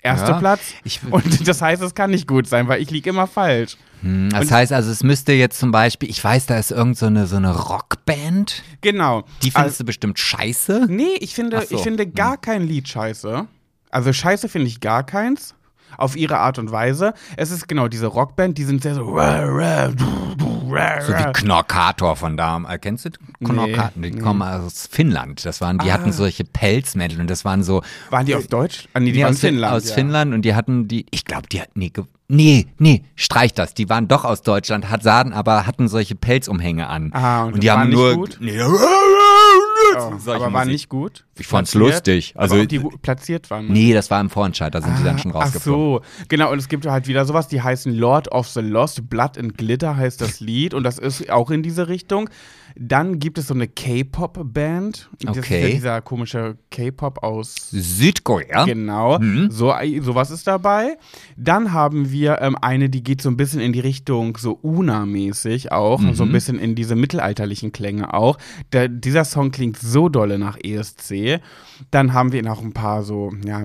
Speaker 1: Erster
Speaker 2: Ja,
Speaker 1: Platz.
Speaker 2: ich-
Speaker 1: und das heißt, es kann nicht gut sein, weil ich liege immer falsch.
Speaker 2: Hm, Das
Speaker 1: Und-
Speaker 2: heißt also, es müsste jetzt zum Beispiel, ich weiß, da ist irgend so eine, so eine Rockband,
Speaker 1: Genau.
Speaker 2: die findest du bestimmt scheiße.
Speaker 1: Nee, ich finde,
Speaker 2: so. Hm.
Speaker 1: ich finde gar kein Lied scheiße. Also scheiße finde ich gar keins. Auf ihre Art und Weise. Es ist genau diese Rockband, die sind sehr so.
Speaker 2: So wie Knorkator von da. Äh, kennst du Knorkator? die kommen aus Finnland. Das waren, die
Speaker 1: Ah.
Speaker 2: hatten solche Pelzmäntel und das waren so.
Speaker 1: Waren die aus Deutsch? Ah, nee, die
Speaker 2: Nee,
Speaker 1: waren
Speaker 2: aus Fin-
Speaker 1: Finnland.
Speaker 2: Aus
Speaker 1: ja.
Speaker 2: Finnland und die hatten die, ich glaube, die hatten, nee, nee, nee, streich das. Die waren doch aus Deutschland, hat Saden, aber hatten solche Pelzumhänge an.
Speaker 1: Ah, und
Speaker 2: die
Speaker 1: das war
Speaker 2: haben
Speaker 1: nicht
Speaker 2: nur.
Speaker 1: gut?
Speaker 2: Nee,
Speaker 1: Oh, aber war nicht gut.
Speaker 2: Ich fand's
Speaker 1: Platziert?
Speaker 2: lustig. Also-
Speaker 1: aber ob die platziert waren.
Speaker 2: Nee, das war im Vorentscheid, da sind die dann schon
Speaker 1: Ach
Speaker 2: rausgeflogen.
Speaker 1: so, genau, und es gibt halt wieder sowas, die heißen Lord of the Lost, Blood and Glitter heißt das Lied und das ist auch in diese Richtung. Dann gibt es so eine K-Pop-Band. Das ist
Speaker 2: Okay.
Speaker 1: ja dieser komische K-Pop aus
Speaker 2: Südkorea?
Speaker 1: Genau, so, sowas ist dabei. Dann haben wir ähm, eine, die geht so ein bisschen in die Richtung so Una-mäßig auch, so ein bisschen in diese mittelalterlichen Klänge auch. Der, dieser Song klingt so dolle nach ESC. Dann haben wir noch ein paar so, ja,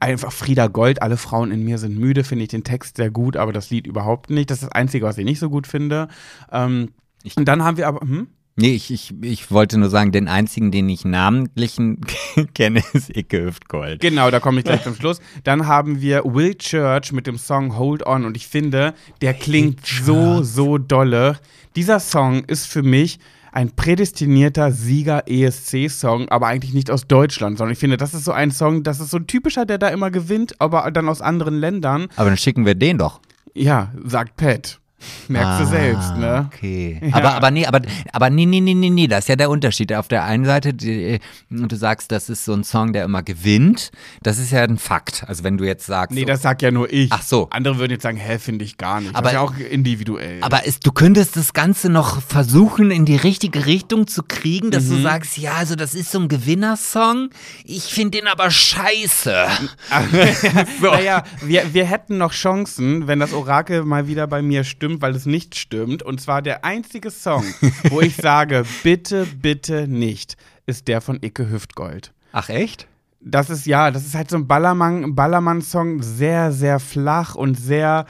Speaker 1: einfach Frieda Gold, alle Frauen in mir sind müde, finde ich den Text sehr gut, aber das Lied überhaupt nicht. Das ist das Einzige, was ich nicht so gut finde. Ähm, und dann haben wir aber, hm?
Speaker 2: Nee, ich, ich, ich wollte nur sagen, den einzigen, den ich namentlichen kenne, ist Icke Hüftgold.
Speaker 1: Genau, da komme ich gleich zum Schluss. Dann haben wir Will Church mit dem Song Hold On und ich finde, der klingt so, so dolle. Dieser Song ist für mich ein prädestinierter Sieger-ESC-Song, aber eigentlich nicht aus Deutschland, sondern ich finde, das ist so ein Song, das ist so ein typischer, der da immer gewinnt, aber dann aus anderen Ländern.
Speaker 2: Aber dann schicken wir den doch.
Speaker 1: Ja, sagt Pat. Merkst du selbst, ne?
Speaker 2: Okay.
Speaker 1: Ja.
Speaker 2: Aber, aber nee, aber, aber nee, nee, nee, nee, nee, das ist ja der Unterschied. Auf der einen Seite, die, du sagst, das ist so ein Song, der immer gewinnt. Das ist ja ein Fakt. Also wenn du jetzt sagst.
Speaker 1: Nee, das sag ja nur ich.
Speaker 2: Ach so.
Speaker 1: Andere würden jetzt sagen, hä, finde ich gar nicht.
Speaker 2: Aber-
Speaker 1: das ist ja auch individuell.
Speaker 2: aber es, du könntest das Ganze noch versuchen, in die richtige Richtung zu kriegen, dass
Speaker 1: Mhm.
Speaker 2: du sagst, ja, also das ist so ein Gewinnersong. Ich finde den aber scheiße.
Speaker 1: Naja, wir, wir hätten noch Chancen, wenn das Orakel mal wieder bei mir stimmt, weil es nicht stimmt. Und zwar der einzige Song, wo ich sage, bitte, bitte nicht, ist der von Icke Hüftgold.
Speaker 2: Ach echt?
Speaker 1: Das ist ja, das ist halt so ein Ballermann- Ballermann-Song, sehr, sehr flach und sehr.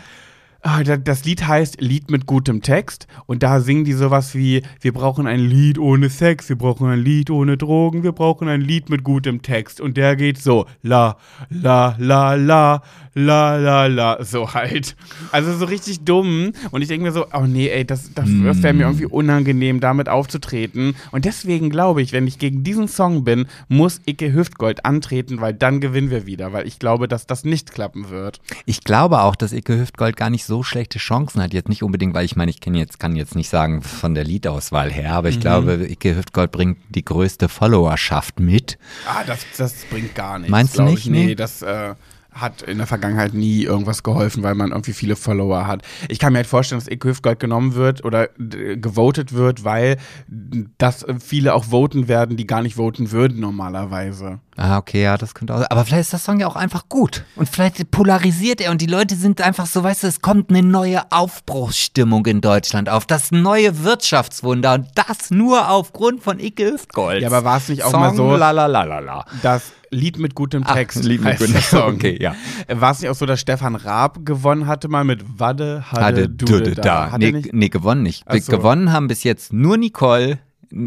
Speaker 1: Ah, da- Das Lied heißt Lied mit gutem Text und da singen die sowas wie, wir brauchen ein Lied ohne Sex, wir brauchen ein Lied ohne Drogen, wir brauchen ein Lied mit gutem Text und der geht so, la, la, la, la, la, la, la, so halt. Also so richtig dumm und ich denke mir so, oh nee, ey, das, das, das wäre mir irgendwie unangenehm, damit aufzutreten und deswegen glaube ich, wenn ich gegen diesen Song bin, muss Icke Hüftgold antreten, weil dann gewinnen wir wieder, weil ich glaube, dass das nicht klappen wird.
Speaker 2: Ich glaube auch, dass Icke Hüftgold gar nicht so schlechte Chancen hat. Jetzt nicht unbedingt, weil ich meine, ich kenn jetzt, kann jetzt nicht sagen von der Liedauswahl her, aber ich glaube, Icke Hüftgold bringt die größte Followerschaft mit.
Speaker 1: Ah, das, das bringt gar nichts.
Speaker 2: Meinst du nicht?
Speaker 1: Ich. Nee,
Speaker 2: Nee?
Speaker 1: das äh, hat in der Vergangenheit nie irgendwas geholfen, weil man irgendwie viele Follower hat. Ich kann mir halt vorstellen, dass Icke Hüftgold genommen wird oder gewotet wird, weil das äh, viele auch voten werden, die gar nicht voten würden normalerweise.
Speaker 2: Ah, okay, ja, das könnte auch. Aber vielleicht ist das Song ja auch einfach gut. Und vielleicht polarisiert er und die Leute sind einfach so, weißt du, es kommt eine neue Aufbruchsstimmung in Deutschland auf. Das neue Wirtschaftswunder und das nur aufgrund von Icke Hüftgold.
Speaker 1: Ja, aber war es nicht auch
Speaker 2: Song,
Speaker 1: mal so-
Speaker 2: Lalalala.
Speaker 1: Das Lied mit gutem
Speaker 2: Ach,
Speaker 1: Text.
Speaker 2: Lied mit gutem Text. Okay, ja.
Speaker 1: War es nicht auch so, dass Stefan Raab gewonnen hatte mal mit Wadde, Hadde,
Speaker 2: Hatte
Speaker 1: Dude, da?
Speaker 2: da.
Speaker 1: Hat
Speaker 2: Nee, nee, gewonnen nicht.
Speaker 1: Ach so.
Speaker 2: Gewonnen haben bis jetzt nur Nicole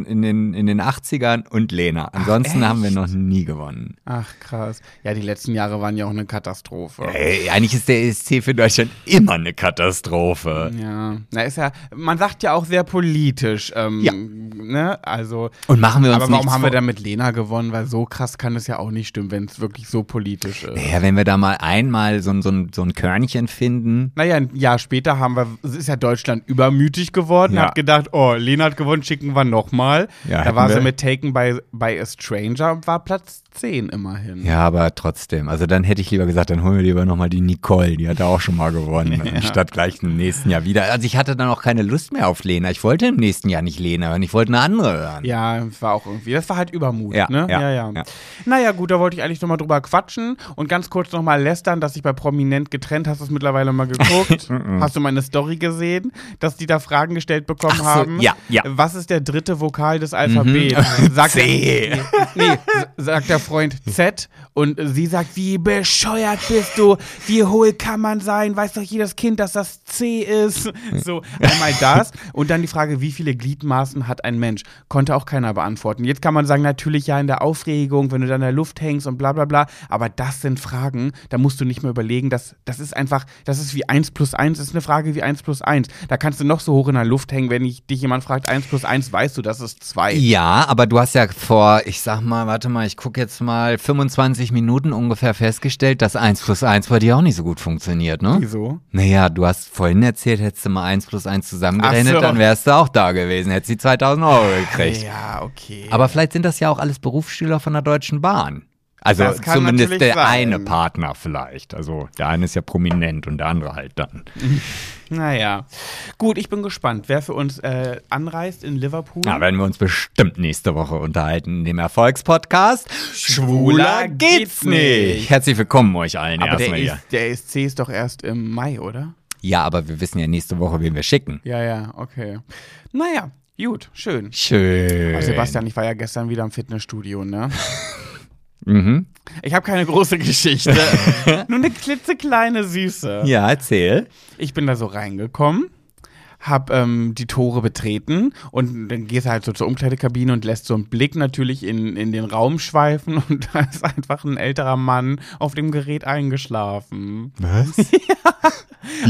Speaker 2: in, den, in den 80ern und Lena. Ansonsten haben wir noch nie gewonnen.
Speaker 1: Ach krass. Ja, die letzten Jahre waren ja auch eine Katastrophe.
Speaker 2: Ey, eigentlich ist der ESC für Deutschland immer eine Katastrophe.
Speaker 1: Ja, na ist ja, man sagt ja auch sehr politisch, ähm,
Speaker 2: Ja.
Speaker 1: ne, also.
Speaker 2: Und machen wir uns
Speaker 1: aber warum haben wir dann mit Lena gewonnen? Weil so krass kann es ja auch nicht stimmen, wenn es wirklich so politisch ist.
Speaker 2: Ja, wenn wir da mal einmal so, ein- so, so ein Körnchen finden.
Speaker 1: Naja, ein Jahr später haben wir, ist ja Deutschland übermütig geworden,
Speaker 2: Ja.
Speaker 1: hat gedacht, oh, Lena hat gewonnen, schicken wir nochmal nochmal.
Speaker 2: Ja,
Speaker 1: da war sie
Speaker 2: wir-
Speaker 1: mit Taken by, by a Stranger und war Platz 10 immerhin.
Speaker 2: Ja, aber trotzdem. Also dann hätte ich lieber gesagt, dann holen wir lieber nochmal die Nicole. Die hat auch schon mal gewonnen. Anstatt gleich im nächsten Jahr wieder. Also ich hatte dann auch keine Lust mehr auf Lena. Ich wollte im nächsten Jahr nicht Lena hören. Ich wollte eine andere hören.
Speaker 1: Ja, war auch irgendwie. Das war halt Übermut,
Speaker 2: Ja,
Speaker 1: ne?
Speaker 2: ja,
Speaker 1: ja, ja.
Speaker 2: ja.
Speaker 1: Naja, gut, da wollte ich eigentlich nochmal drüber quatschen und ganz kurz nochmal lästern, dass ich bei Prominent getrennt, hast du es mittlerweile mal geguckt? hast du meine Story gesehen, dass die da Fragen gestellt bekommen
Speaker 2: so,
Speaker 1: haben?
Speaker 2: ja, ja.
Speaker 1: Was ist der dritte Vokal des Alphabets? Sagt
Speaker 2: C.
Speaker 1: Der, nee, s- sagt der Freund Z und sie sagt, wie bescheuert bist du? Wie hohl kann man sein? Weiß doch jedes Kind, dass das C ist. So, einmal das und dann die Frage, wie viele Gliedmaßen hat ein Mensch? Konnte auch keiner beantworten. Jetzt kann man sagen, natürlich ja in der Aufregung, wenn du da in der Luft hängst und bla bla bla, aber das sind Fragen, da musst du nicht mehr überlegen, das, das ist einfach, das ist wie 1 plus 1, ist eine Frage wie 1 plus 1. Da kannst du noch so hoch in der Luft hängen, wenn ich, dich jemand fragt, 1 plus 1, weißt du, das ist 2.
Speaker 2: Ja, aber du hast ja vor, ich sag mal, warte mal, ich gucke jetzt mal 25 Minuten ungefähr festgestellt, dass 1 plus 1 bei dir auch nicht so gut funktioniert, ne?
Speaker 1: Wieso?
Speaker 2: Naja, du hast vorhin erzählt, hättest du mal 1 plus 1 zusammengerechnet,
Speaker 1: so.
Speaker 2: dann wärst du auch da gewesen, hättest die 2000 Euro gekriegt.
Speaker 1: Ja, okay.
Speaker 2: Aber vielleicht sind das ja auch alles Berufsschüler von der Deutschen Bahn. Also zumindest der
Speaker 1: sein.
Speaker 2: eine Partner vielleicht. Also der eine ist ja prominent und der andere halt dann.
Speaker 1: Naja. Gut, ich bin gespannt, wer für uns äh, anreist in Liverpool.
Speaker 2: Da werden wir uns bestimmt nächste Woche unterhalten in dem Erfolgspodcast.
Speaker 1: Schwuler geht's nicht.
Speaker 2: Herzlich willkommen euch allen
Speaker 1: Aber der,
Speaker 2: erstmal hier.
Speaker 1: ist, der ESC ist doch erst im Mai, oder?
Speaker 2: Ja, aber wir wissen ja nächste Woche, wen wir schicken.
Speaker 1: Ja, ja, okay. Naja, gut, schön.
Speaker 2: Schön.
Speaker 1: Ach, Sebastian, ich war ja gestern wieder im Fitnessstudio, ne?
Speaker 2: Mhm.
Speaker 1: Ich habe keine große Geschichte. Nur eine klitzekleine Süße.
Speaker 2: Ja, erzähl.
Speaker 1: Ich bin da so reingekommen, hab ähm, die Tore betreten und dann gehst du halt so zur Umkleidekabine und lässt so einen Blick natürlich in, in den Raum schweifen und da ist einfach ein älterer Mann auf dem Gerät eingeschlafen.
Speaker 2: Was?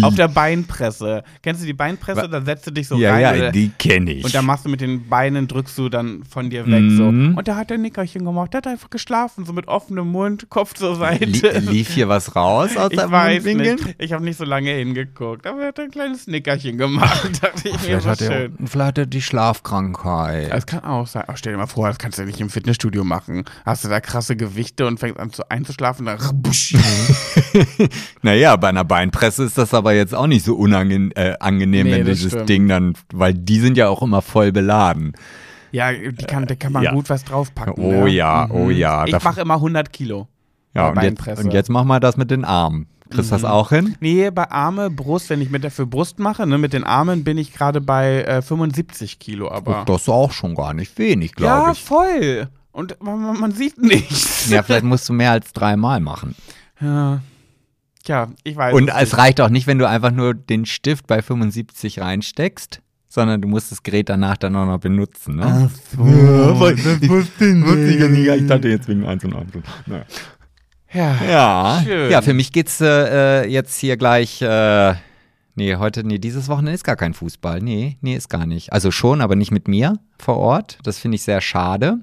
Speaker 1: Auf der Beinpresse. Kennst du die Beinpresse? Da setzt du dich so
Speaker 2: ja,
Speaker 1: rein.
Speaker 2: ja,
Speaker 1: oder-
Speaker 2: die kenne ich.
Speaker 1: und dann machst du mit den Beinen, drückst du dann von dir weg so.
Speaker 2: Mhm.
Speaker 1: Und da hat der Nickerchen gemacht. Der hat einfach geschlafen, so mit offenem Mund, Kopf zur Seite.
Speaker 2: Lie lief hier was raus aus
Speaker 1: Ich
Speaker 2: deinem
Speaker 1: weiß
Speaker 2: Mundwinkel?
Speaker 1: nicht. Ich habe nicht so lange hingeguckt, aber er hat ein kleines Nickerchen gemacht. Dachte ich mir,
Speaker 2: hat, er, vielleicht hat er die Schlafkrankheit.
Speaker 1: Das kann auch sein. Ach, stell dir mal vor, das kannst du ja nicht im Fitnessstudio machen. Hast du da krasse Gewichte und fängst an zu einzuschlafen, dann.
Speaker 2: Naja, bei einer Beinpresse ist das aber jetzt auch nicht so unangenehm, äh, angenehm,
Speaker 1: Nee,
Speaker 2: wenn dieses
Speaker 1: stimmt.
Speaker 2: Ding dann, weil die sind ja auch immer voll beladen.
Speaker 1: Ja, die kann, da kann man
Speaker 2: Ja.
Speaker 1: gut was draufpacken.
Speaker 2: Oh
Speaker 1: ne?
Speaker 2: ja, oh ja.
Speaker 1: Ich mache immer 100 Kilo.
Speaker 2: Ja, und jetzt, und jetzt mach mal das mit den Armen. Kriegst du das auch hin?
Speaker 1: Nee, bei Arme, Brust, wenn ich mit der für Brust mache, ne, mit den Armen bin ich gerade bei äh, 75 Kilo, aber.
Speaker 2: Das ist auch schon gar nicht wenig,
Speaker 1: ja,
Speaker 2: glaube ich.
Speaker 1: voll. Und man, man- sieht nichts.
Speaker 2: Ja, vielleicht musst du mehr als dreimal machen.
Speaker 1: Ja. Tja, ich weiß.
Speaker 2: Und
Speaker 1: es nicht.
Speaker 2: reicht auch nicht, wenn du einfach nur den Stift bei 75 reinsteckst, sondern du musst das Gerät danach dann auch noch benutzen. Ne?
Speaker 1: so.
Speaker 2: das wusste ich ja nicht. Ich dachte jetzt wegen 1 und 1. Naja.
Speaker 1: Ja.
Speaker 2: Ja,
Speaker 1: Schön.
Speaker 2: ja, für mich geht's äh, äh, jetzt hier gleich. Äh, nee, heute, nee, dieses Wochenende ist gar kein Fußball. Nee, nee, ist gar nicht. Also schon, aber nicht mit mir vor Ort. Das finde ich sehr schade.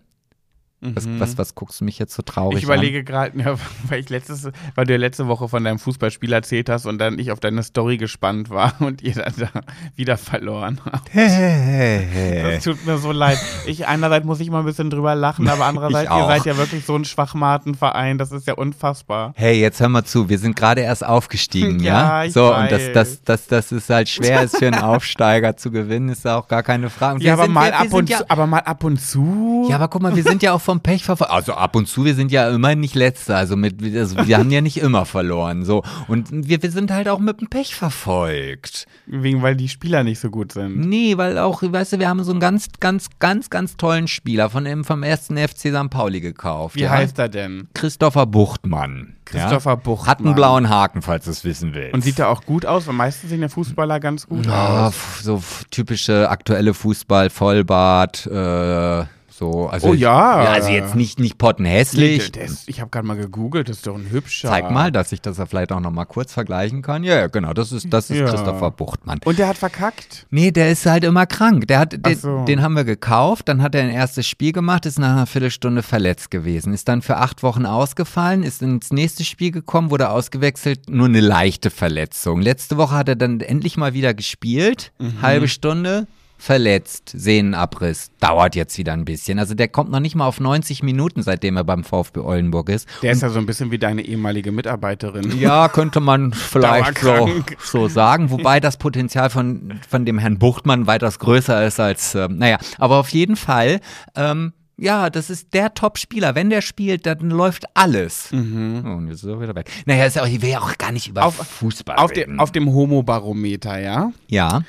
Speaker 2: Was,
Speaker 1: Mhm.
Speaker 2: was, was guckst du mich jetzt so traurig
Speaker 1: Ich überlege gerade, ja, weil ich letztes, weil du ja letzte Woche von deinem Fußballspiel erzählt hast und dann ich auf deine Story gespannt war und ihr dann da wieder verloren habt.
Speaker 2: an?
Speaker 1: Das tut mir so leid. Ich einerseits muss ich mal ein bisschen drüber lachen, aber andererseits, ihr seid ja wirklich so ein Schwachmatenverein, das ist ja unfassbar.
Speaker 2: Hey, jetzt hör mal zu, wir sind gerade erst aufgestiegen, ja?
Speaker 1: Ja, ich
Speaker 2: so, und das,
Speaker 1: weiß.
Speaker 2: das, das, das ist halt schwer ist für einen Aufsteiger zu gewinnen, ist ja auch gar keine Frage. Und
Speaker 1: Ja, aber mal
Speaker 2: wir, wir
Speaker 1: ab und
Speaker 2: ja,
Speaker 1: zu, aber mal ab und zu.
Speaker 2: Ja, aber guck mal, wir sind ja auch vom Pech verfolgt. Also ab und zu, wir sind ja immer nicht Letzte. Also, mit, also wir haben ja nicht immer verloren. So. Und wir, wir sind halt auch mit dem Pech verfolgt.
Speaker 1: wegen, weil die Spieler nicht so gut sind.
Speaker 2: Nee, weil auch, weißt du, wir haben so einen ganz, ganz, ganz, ganz tollen Spieler von dem, vom ersten FC St. Pauli gekauft.
Speaker 1: Wie
Speaker 2: ja?
Speaker 1: heißt er denn?
Speaker 2: Christopher Buchtmann.
Speaker 1: Christopher
Speaker 2: ja?
Speaker 1: Buchtmann.
Speaker 2: Hat einen blauen Haken, falls du es wissen willst.
Speaker 1: Und sieht er auch gut aus? Weil meistens sehen ja Fußballer ganz gut
Speaker 2: Ja,
Speaker 1: aus.
Speaker 2: so typische aktuelle Fußball, Vollbart, äh, so. Also
Speaker 1: Oh ja.
Speaker 2: ja. Also jetzt nicht, nicht
Speaker 1: Nee,
Speaker 2: pottenhässlich.
Speaker 1: der ist, ich habe gerade mal gegoogelt, das ist doch ein hübscher.
Speaker 2: Zeig mal, dass ich das ja vielleicht auch noch mal kurz vergleichen kann. Ja, ja, genau, das ist, das ist
Speaker 1: Ja.
Speaker 2: Christopher Buchtmann.
Speaker 1: Und der hat verkackt.
Speaker 2: Nee, der ist halt immer krank. Der hat, den,
Speaker 1: so.
Speaker 2: den haben wir gekauft, dann hat er ein erstes Spiel gemacht, ist nach einer Viertelstunde verletzt gewesen, ist dann für acht Wochen ausgefallen, ist ins nächste Spiel gekommen, wurde ausgewechselt, nur eine leichte Verletzung. Letzte Woche hat er dann endlich mal wieder gespielt,
Speaker 1: Mhm.
Speaker 2: halbe Stunde, verletzt, Sehnenabriss, dauert jetzt wieder ein bisschen. Also der kommt noch nicht mal auf 90 Minuten, seitdem er beim VfB Oldenburg ist.
Speaker 1: Der ist ja so ein bisschen wie deine ehemalige Mitarbeiterin.
Speaker 2: Ja, könnte man vielleicht so, so sagen, wobei das Potenzial von, von dem Herrn Buchtmann weitaus größer ist als, ähm, naja, aber auf jeden Fall, ähm, ja, das ist der Top-Spieler. Wenn der spielt, dann läuft alles. Oh, und jetzt ist er wieder weg. Naja, ist auch, ich will ja auch gar nicht über
Speaker 1: Auf-
Speaker 2: Fußball
Speaker 1: Auf,
Speaker 2: reden.
Speaker 1: dem auf dem Homo-Barometer, ja?
Speaker 2: ja.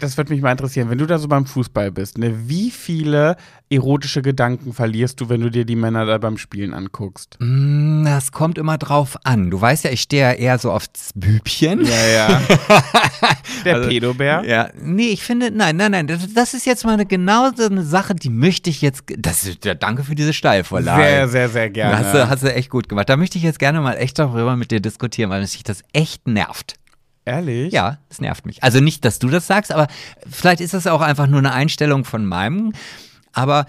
Speaker 1: Das würde mich mal interessieren, wenn du da so beim Fußball bist, ne, wie viele erotische Gedanken verlierst du, wenn du dir die Männer da beim Spielen anguckst?
Speaker 2: Mm, Das kommt immer drauf an. Du weißt ja, ich stehe ja eher so aufs Bübchen.
Speaker 1: Ja, ja. Der
Speaker 2: Also,
Speaker 1: Pedobär?
Speaker 2: Ja, nee, ich finde, nein, nein, nein, das, das ist jetzt mal eine, genau so eine Sache, die möchte ich jetzt, das ist, ja, danke für diese Steilvorlage.
Speaker 1: Sehr, sehr, sehr gerne.
Speaker 2: Hast du, hast du echt gut gemacht. Da möchte ich jetzt gerne mal echt darüber mit dir diskutieren, weil mich das echt nervt.
Speaker 1: Ehrlich?
Speaker 2: Ja, das nervt mich. Also nicht, dass du das sagst, aber vielleicht ist das auch einfach nur eine Einstellung von meinem. Aber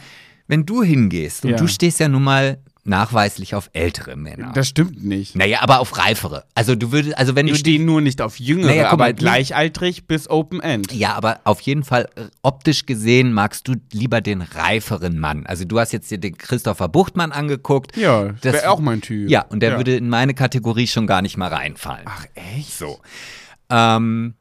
Speaker 2: wenn du hingehst und
Speaker 1: Ja.
Speaker 2: du stehst ja nun mal nachweislich auf ältere Männer.
Speaker 1: Das stimmt nicht.
Speaker 2: naja, aber auf reifere. Also du würdest, also wenn
Speaker 1: Ich
Speaker 2: du
Speaker 1: stehe nur nicht auf Jüngere,
Speaker 2: Naja,
Speaker 1: aber gleichaltrig bis Open End.
Speaker 2: Ja, aber auf jeden Fall äh, optisch gesehen magst du lieber den reiferen Mann. Also du hast jetzt dir den Christopher Buchtmann angeguckt.
Speaker 1: Ja, das
Speaker 2: Das-
Speaker 1: wäre auch mein Typ.
Speaker 2: Ja, und der
Speaker 1: Ja.
Speaker 2: würde in meine Kategorie schon gar nicht mal reinfallen.
Speaker 1: Ach, echt?
Speaker 2: So. Ähm,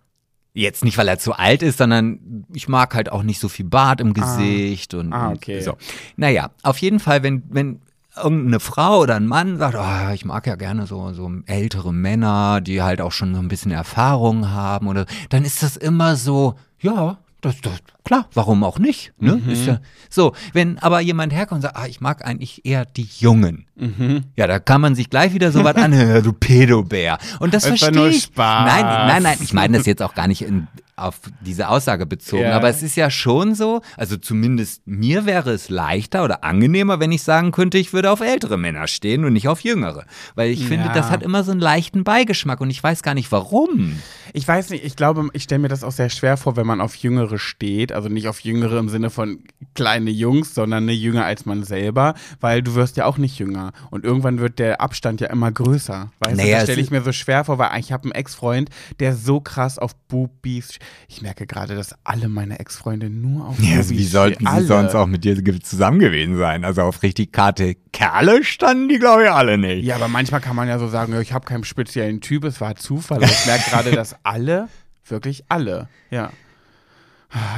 Speaker 2: jetzt nicht, weil er zu alt ist, sondern ich mag halt auch nicht so viel Bart im Gesicht und,
Speaker 1: Ah,
Speaker 2: und
Speaker 1: okay.
Speaker 2: so. Naja, auf jeden Fall, wenn, wenn irgendeine Frau oder ein Mann sagt, oh, ich mag ja gerne so, so ältere Männer, die halt auch schon so ein bisschen Erfahrung haben oder, dann ist das immer so, ja, das, das, klar, warum auch nicht? Ne?
Speaker 1: Mhm.
Speaker 2: Ist ja, so, wenn aber jemand herkommt und sagt, ah, ich mag eigentlich eher die Jungen,
Speaker 1: Mhm.
Speaker 2: ja, da kann man sich gleich wieder so was anhören, du Pedobär. Und das verstehe
Speaker 1: nur
Speaker 2: ich.
Speaker 1: Spaß.
Speaker 2: Nein, nein, nein, ich meine das jetzt auch gar nicht in, auf diese Aussage bezogen,
Speaker 1: Ja.
Speaker 2: aber es ist ja schon so, also zumindest mir wäre es leichter oder angenehmer, wenn ich sagen könnte, ich würde auf ältere Männer stehen und nicht auf jüngere. Weil ich finde,
Speaker 1: Ja.
Speaker 2: das hat immer so einen leichten Beigeschmack und ich weiß gar nicht warum.
Speaker 1: Ich weiß nicht, ich glaube, ich stelle mir das auch sehr schwer vor, wenn man auf Jüngere steht. Also nicht auf Jüngere im Sinne von kleine Jungs, sondern ne, jünger als man selber, weil du wirst ja auch nicht jünger. Und irgendwann wird der Abstand ja immer größer. Weißt
Speaker 2: Naja,
Speaker 1: du, stelle ich mir so schwer vor, weil ich habe einen Ex-Freund, der so krass auf Boobies. Ich merke gerade, dass alle meine Ex-Freunde nur auf Boobies stehen. alle.
Speaker 2: mit dir zusammen gewesen sein? Also auf richtig Karte Kerle standen die, glaube ich, alle nicht.
Speaker 1: Ja, aber manchmal kann man ja so sagen, ja, ich habe keinen speziellen Typ, es war Zufall. Aber ich merke gerade, dass alle, wirklich alle, ja.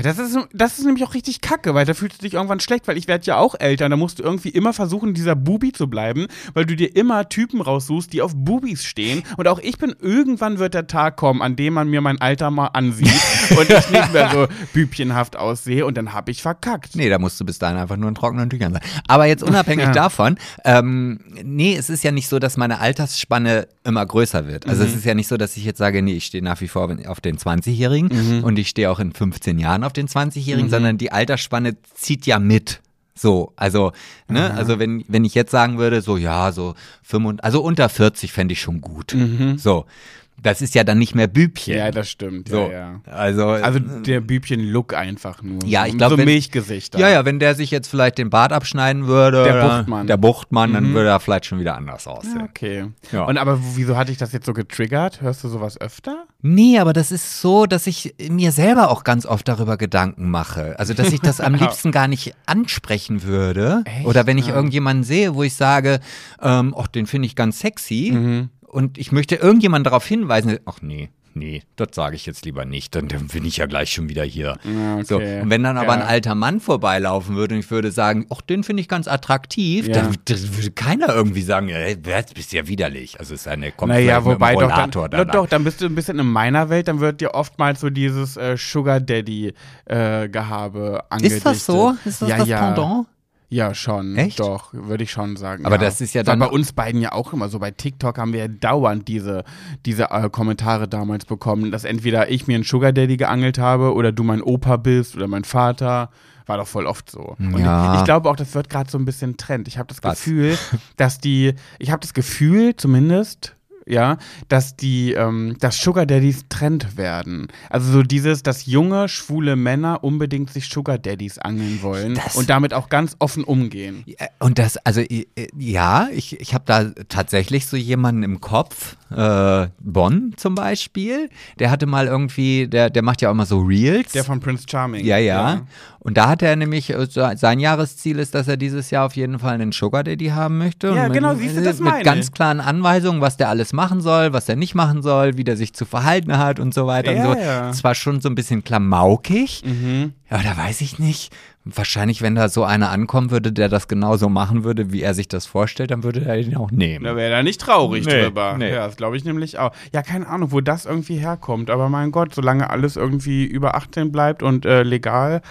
Speaker 1: Das ist, das ist nämlich auch richtig kacke, weil da fühlst du dich irgendwann schlecht, weil ich werde ja auch älter und da musst du irgendwie immer versuchen, dieser Bubi zu bleiben, weil du dir immer Typen raussuchst, die auf Bubis stehen. Und auch ich bin, irgendwann wird der Tag kommen, an dem man mir mein Alter mal ansieht und ich nicht mehr so bübchenhaft aussehe und dann hab ich verkackt.
Speaker 2: Nee, da musst du bis dahin einfach nur in trockenen Tüchern sein. Aber jetzt unabhängig
Speaker 1: Ja.
Speaker 2: davon, ähm, nee, es ist ja nicht so, dass meine Altersspanne immer größer wird. Also es
Speaker 1: Mhm.
Speaker 2: ist ja nicht so, dass ich jetzt sage, nee, ich stehe nach wie vor auf den 20-Jährigen
Speaker 1: Mhm.
Speaker 2: und ich stehe auch in 15 Jahren auf den 20-Jährigen, sondern die Altersspanne zieht ja mit. So, also, ne, also wenn, wenn ich jetzt sagen würde, so, ja, so 25, also unter 40 fände ich schon gut. So. Das ist ja dann nicht mehr Bübchen.
Speaker 1: Mhm. Ja, das stimmt.
Speaker 2: so.
Speaker 1: Ja, ja.
Speaker 2: Also,
Speaker 1: Also der Bübchen-Look einfach nur.
Speaker 2: Ja, ich
Speaker 1: So-
Speaker 2: glaub,
Speaker 1: So Milchgesichter.
Speaker 2: Ja, ja, wenn der sich jetzt vielleicht den Bart abschneiden würde,
Speaker 1: Der
Speaker 2: oder
Speaker 1: Buchtmann.
Speaker 2: der Buchtmann, dann würde er vielleicht schon wieder anders aussehen.
Speaker 1: Ja, okay.
Speaker 2: Ja.
Speaker 1: Und aber wieso hatte ich das jetzt so getriggert? Hörst du sowas öfter?
Speaker 2: Nee, aber das ist so, dass ich mir selber auch ganz oft darüber Gedanken mache. Also, dass ich das am liebsten gar nicht ansprechen würde.
Speaker 1: Echt?
Speaker 2: Oder wenn ich irgendjemanden sehe, wo ich sage, ähm, ach, den finde ich ganz sexy.
Speaker 1: Mhm.
Speaker 2: Und ich möchte irgendjemanden darauf hinweisen, ach nee, nee, das sage ich jetzt lieber nicht, dann, dann bin ich ja gleich schon wieder hier.
Speaker 1: Okay.
Speaker 2: So, und wenn dann aber
Speaker 1: Ja.
Speaker 2: ein alter Mann vorbeilaufen würde und ich würde sagen, ach, den finde ich ganz attraktiv,
Speaker 1: Ja.
Speaker 2: dann, dann würde keiner irgendwie sagen, ey, das bist ja widerlich. Also es ist eine kommt
Speaker 1: Naja, wobei doch dann,
Speaker 2: Rollator
Speaker 1: doch,
Speaker 2: da
Speaker 1: doch, dann bist du ein bisschen in meiner Welt, dann wird dir oftmals so dieses äh, Sugar Daddy äh, Gehabe angedichtet.
Speaker 2: Ist das so? Ist das
Speaker 1: ja,
Speaker 2: das
Speaker 1: ja.
Speaker 2: Pendant?
Speaker 1: Ja, schon.
Speaker 2: Echt?
Speaker 1: Doch, würde ich schon sagen.
Speaker 2: Aber
Speaker 1: ja.
Speaker 2: das ist ja
Speaker 1: War
Speaker 2: dann-
Speaker 1: bei uns beiden ja auch immer so. Bei TikTok haben wir ja dauernd diese, diese äh, Kommentare damals bekommen, dass entweder ich mir einen Sugar Daddy geangelt habe oder du mein Opa bist oder mein Vater. War doch voll oft so. Und
Speaker 2: Ja.
Speaker 1: ich, ich glaube auch, das wird gerade so ein bisschen Trend. Ich habe das
Speaker 2: Was?
Speaker 1: Gefühl, dass die, ich habe das Gefühl zumindest, ja, dass die, ähm, dass Sugar Daddies Trend werden. Also so dieses, dass junge, schwule Männer unbedingt sich Sugar Daddies angeln wollen
Speaker 2: Das-
Speaker 1: und damit auch ganz offen umgehen.
Speaker 2: Ja, Und das, also ja, ich, ich habe da tatsächlich so jemanden im Kopf, äh, Bonn zum Beispiel, der hatte mal irgendwie, der, der macht ja auch immer so Reels.
Speaker 1: Der von Prince Charming.
Speaker 2: ja, ja, Und da hat er nämlich, äh, sein Jahresziel ist, dass er dieses Jahr auf jeden Fall einen Sugar Daddy haben möchte.
Speaker 1: Ja, genau,
Speaker 2: mit,
Speaker 1: siehst du, das
Speaker 2: Mit
Speaker 1: meine
Speaker 2: ganz klaren Anweisungen, was der alles machen soll, was er nicht machen soll, wie der sich zu verhalten hat und so weiter
Speaker 1: Ja,
Speaker 2: und so.
Speaker 1: ja.
Speaker 2: Zwar schon so ein bisschen klamaukig,
Speaker 1: Mhm.
Speaker 2: ja, da weiß ich nicht. Wahrscheinlich, wenn da so einer ankommen würde, der das genauso machen würde, wie er sich das vorstellt, dann würde er ihn auch nehmen.
Speaker 1: Da wäre er nicht traurig
Speaker 2: Nee,
Speaker 1: drüber.
Speaker 2: nee.
Speaker 1: Ja, das glaube ich nämlich auch. Ja, keine Ahnung, wo das irgendwie herkommt. Aber mein Gott, solange alles irgendwie über 18 bleibt und äh, legal,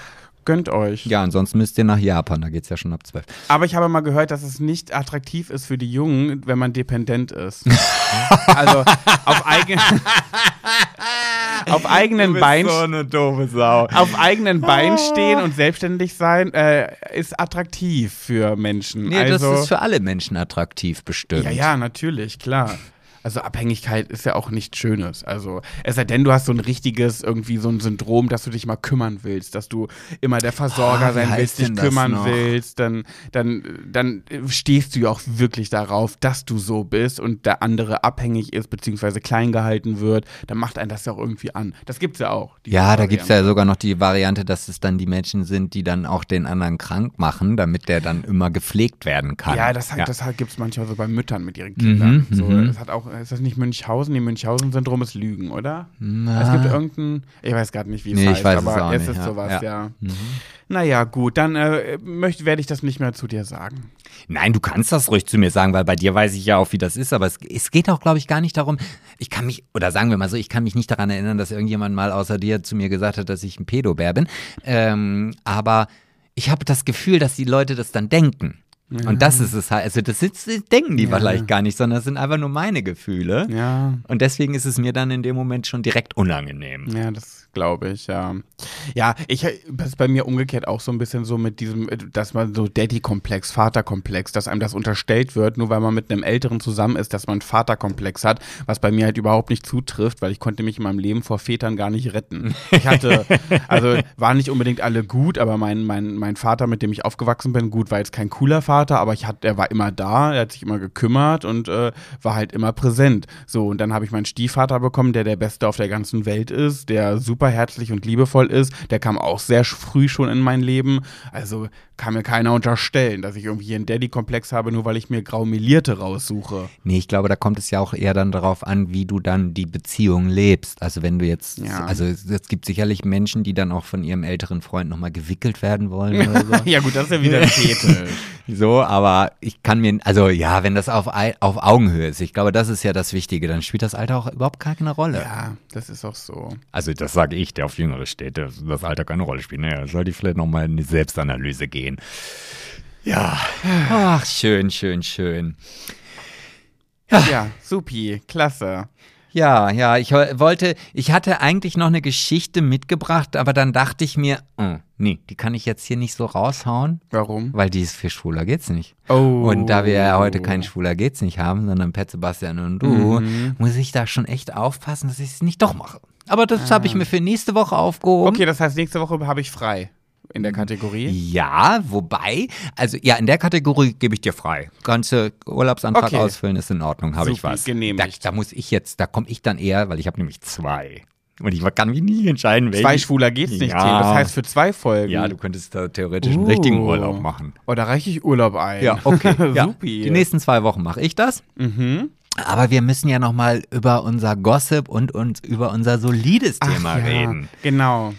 Speaker 1: gönnt euch.
Speaker 2: Ja, ansonsten müsst ihr nach Japan, da geht's ja schon ab 12.
Speaker 1: Aber ich habe mal gehört, dass es nicht attraktiv ist für die Jungen, wenn man dependent ist. also auf, eigen auf eigenen Beinen.
Speaker 2: eine doofe Sau.
Speaker 1: Auf eigenen Beinen stehen und selbstständig sein äh, ist attraktiv für Menschen.
Speaker 2: Nee,
Speaker 1: also,
Speaker 2: das ist für alle Menschen attraktiv bestimmt.
Speaker 1: Ja, ja, natürlich, klar. Also Abhängigkeit ist ja auch nichts Schönes. Also es sei denn, du hast so ein richtiges, irgendwie so ein Syndrom, dass du dich mal kümmern willst, dass du immer der Versorger
Speaker 2: wie
Speaker 1: sein willst, dich kümmern willst, dann, dann, dann stehst du ja auch wirklich darauf, dass du so bist und der andere abhängig ist, beziehungsweise klein gehalten wird, dann macht einen das ja auch irgendwie an. Das gibt's ja auch.
Speaker 2: Ja, da gibt's
Speaker 1: Variante.
Speaker 2: ja sogar noch die Variante, dass es dann die Menschen sind, die dann auch den anderen krank machen, damit der dann immer gepflegt werden kann.
Speaker 1: Ja, das, hat, das hat, gibt's manchmal so bei Müttern mit ihren Kindern.
Speaker 2: Mhm,
Speaker 1: so,
Speaker 2: mhm.
Speaker 1: das hat auch, ist das nicht Münchhausen? Nee, Münchhausen-Syndrom ist Lügen, oder?
Speaker 2: Na.
Speaker 1: Es gibt irgendein, ich weiß gerade nicht, wie es
Speaker 2: Nee, ich
Speaker 1: heißt,
Speaker 2: weiß es
Speaker 1: aber
Speaker 2: auch
Speaker 1: es
Speaker 2: nicht,
Speaker 1: ist
Speaker 2: ja.
Speaker 1: sowas, ja.
Speaker 2: Ja. Mhm.
Speaker 1: Naja, gut, dann äh, werde ich das nicht mehr zu dir sagen.
Speaker 2: Nein, du kannst das ruhig zu mir sagen, weil bei dir weiß ich ja auch, wie das ist. Aber es, es geht auch, glaube ich, gar nicht darum. Ich kann mich, oder sagen wir mal so, ich kann mich nicht daran erinnern, dass irgendjemand mal außer dir zu mir gesagt hat, dass ich ein Pädobär bin. Ähm, aber ich habe das Gefühl, dass die Leute das dann denken. Und das ist es halt. Also, das, ist, das denken die
Speaker 1: Ja.
Speaker 2: vielleicht gar nicht, sondern das sind einfach nur meine Gefühle.
Speaker 1: Ja,
Speaker 2: Und deswegen ist es mir dann in dem Moment schon direkt unangenehm.
Speaker 1: ja, das glaube ich, ja. Ja, ich, das ist bei mir umgekehrt auch so ein bisschen so mit diesem, dass man so Daddy-Komplex, Vaterkomplex, dass einem das unterstellt wird, nur weil man mit einem Älteren zusammen ist, dass man einen Vaterkomplex hat, was bei mir halt überhaupt nicht zutrifft, weil ich konnte mich in meinem Leben vor Vätern gar nicht retten. Ich hatte, also waren nicht unbedingt alle gut, aber mein, mein, mein Vater, mit dem ich aufgewachsen bin, gut, war jetzt kein cooler Vater, aber ich hatte, er war immer da, er hat sich immer gekümmert und äh, war halt immer präsent. So, und dann habe ich meinen Stiefvater bekommen, der der Beste auf der ganzen Welt ist, der super herzlich und liebevoll ist. Der kam auch sehr früh schon in mein Leben. Also kann mir keiner unterstellen, dass ich irgendwie einen Daddy-Komplex habe, nur weil ich mir graumelierte raussuche.
Speaker 2: Nee, ich glaube, da kommt es ja auch eher dann darauf an, wie du dann die Beziehung lebst. Also wenn du jetzt,
Speaker 1: Ja.
Speaker 2: also es, es gibt sicherlich Menschen, die dann auch von ihrem älteren Freund nochmal gewickelt werden wollen oder so.
Speaker 1: ja gut, das ist ja wieder Fetisch.
Speaker 2: So, aber ich kann mir, also ja, wenn das auf, auf Augenhöhe ist, ich glaube, das ist ja das Wichtige, dann spielt das Alter auch überhaupt gar keine Rolle.
Speaker 1: ja, das ist auch so.
Speaker 2: Also das sage ich, der auf Jüngere steht, dass das Alter keine Rolle spielt. Naja, sollte ich vielleicht nochmal in die Selbstanalyse gehen. Ja. Ach, schön, schön, schön.
Speaker 1: Ja, supi, klasse.
Speaker 2: Ja, ja, ich wollte, ich hatte eigentlich noch eine Geschichte mitgebracht, aber dann dachte ich mir, oh, nee, die kann ich jetzt hier nicht so raushauen,
Speaker 1: Warum?
Speaker 2: weil die ist für Schwuler geht's nicht.
Speaker 1: Oh.
Speaker 2: Und da wir ja heute keinen Schwuler geht's nicht haben, sondern Pet Sebastian und du,
Speaker 1: Mhm.
Speaker 2: muss ich da schon echt aufpassen, dass ich es nicht doch mache. Aber das habe ich mir für nächste Woche aufgehoben.
Speaker 1: Okay, das heißt, nächste Woche habe ich frei in der Kategorie.
Speaker 2: Ja, wobei, also ja, in der Kategorie gebe ich dir frei. Ganze Urlaubsantrag
Speaker 1: Okay.
Speaker 2: ausfüllen ist in Ordnung, habe ich was.
Speaker 1: genehmigt.
Speaker 2: Da, da muss ich jetzt, da komme ich dann eher, weil ich habe nämlich zwei. Und ich kann mich nie entscheiden, welchen.
Speaker 1: Zwei Schwuler geht's nicht,
Speaker 2: Ja.
Speaker 1: Theo. Das heißt für zwei Folgen.
Speaker 2: Ja, du könntest da theoretisch einen richtigen
Speaker 1: Uh.
Speaker 2: Urlaub machen.
Speaker 1: Oh, da reiche ich Urlaub ein.
Speaker 2: Ja, okay. ja.
Speaker 1: Supi.
Speaker 2: Die nächsten zwei Wochen mache ich das.
Speaker 1: Mhm.
Speaker 2: Aber wir müssen ja nochmal über unser Gossip und uns über unser solides Thema
Speaker 1: Ach, ja,
Speaker 2: reden.
Speaker 1: Genau.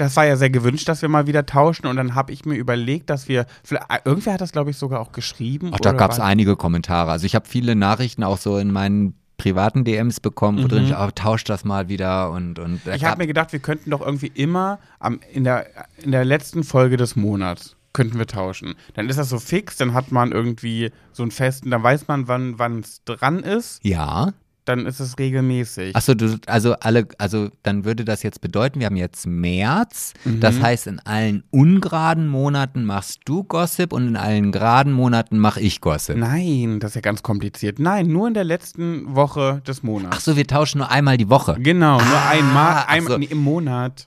Speaker 1: Das war ja sehr gewünscht, dass wir mal wieder tauschen und dann habe ich mir überlegt, dass wir, vielleicht, irgendwer hat das glaube ich sogar auch geschrieben.
Speaker 2: Ach, da gab es einige Kommentare. Also ich habe viele Nachrichten auch so in meinen privaten DMs bekommen, wo drin
Speaker 1: Mhm.
Speaker 2: ich, oh, tauscht das mal wieder und und
Speaker 1: Ich habe mir gedacht, wir könnten doch irgendwie immer am, in, der, in der letzten Folge des Monats könnten wir tauschen. Dann ist das so fix, dann hat man irgendwie so einen festen, dann weiß man, wann wann es dran ist.
Speaker 2: ja,
Speaker 1: dann ist es regelmäßig.
Speaker 2: Achso, du, also alle, also dann würde das jetzt bedeuten, wir haben jetzt März. Das
Speaker 1: Mhm.
Speaker 2: heißt, in allen ungeraden Monaten machst du Gossip und in allen geraden Monaten mache ich Gossip.
Speaker 1: Nein, das ist ja ganz kompliziert. Nein, nur in der letzten Woche des Monats.
Speaker 2: Ach so, wir tauschen nur einmal die Woche.
Speaker 1: Genau, nur
Speaker 2: Ah,
Speaker 1: einmal, einmal
Speaker 2: so.
Speaker 1: nee, im Monat.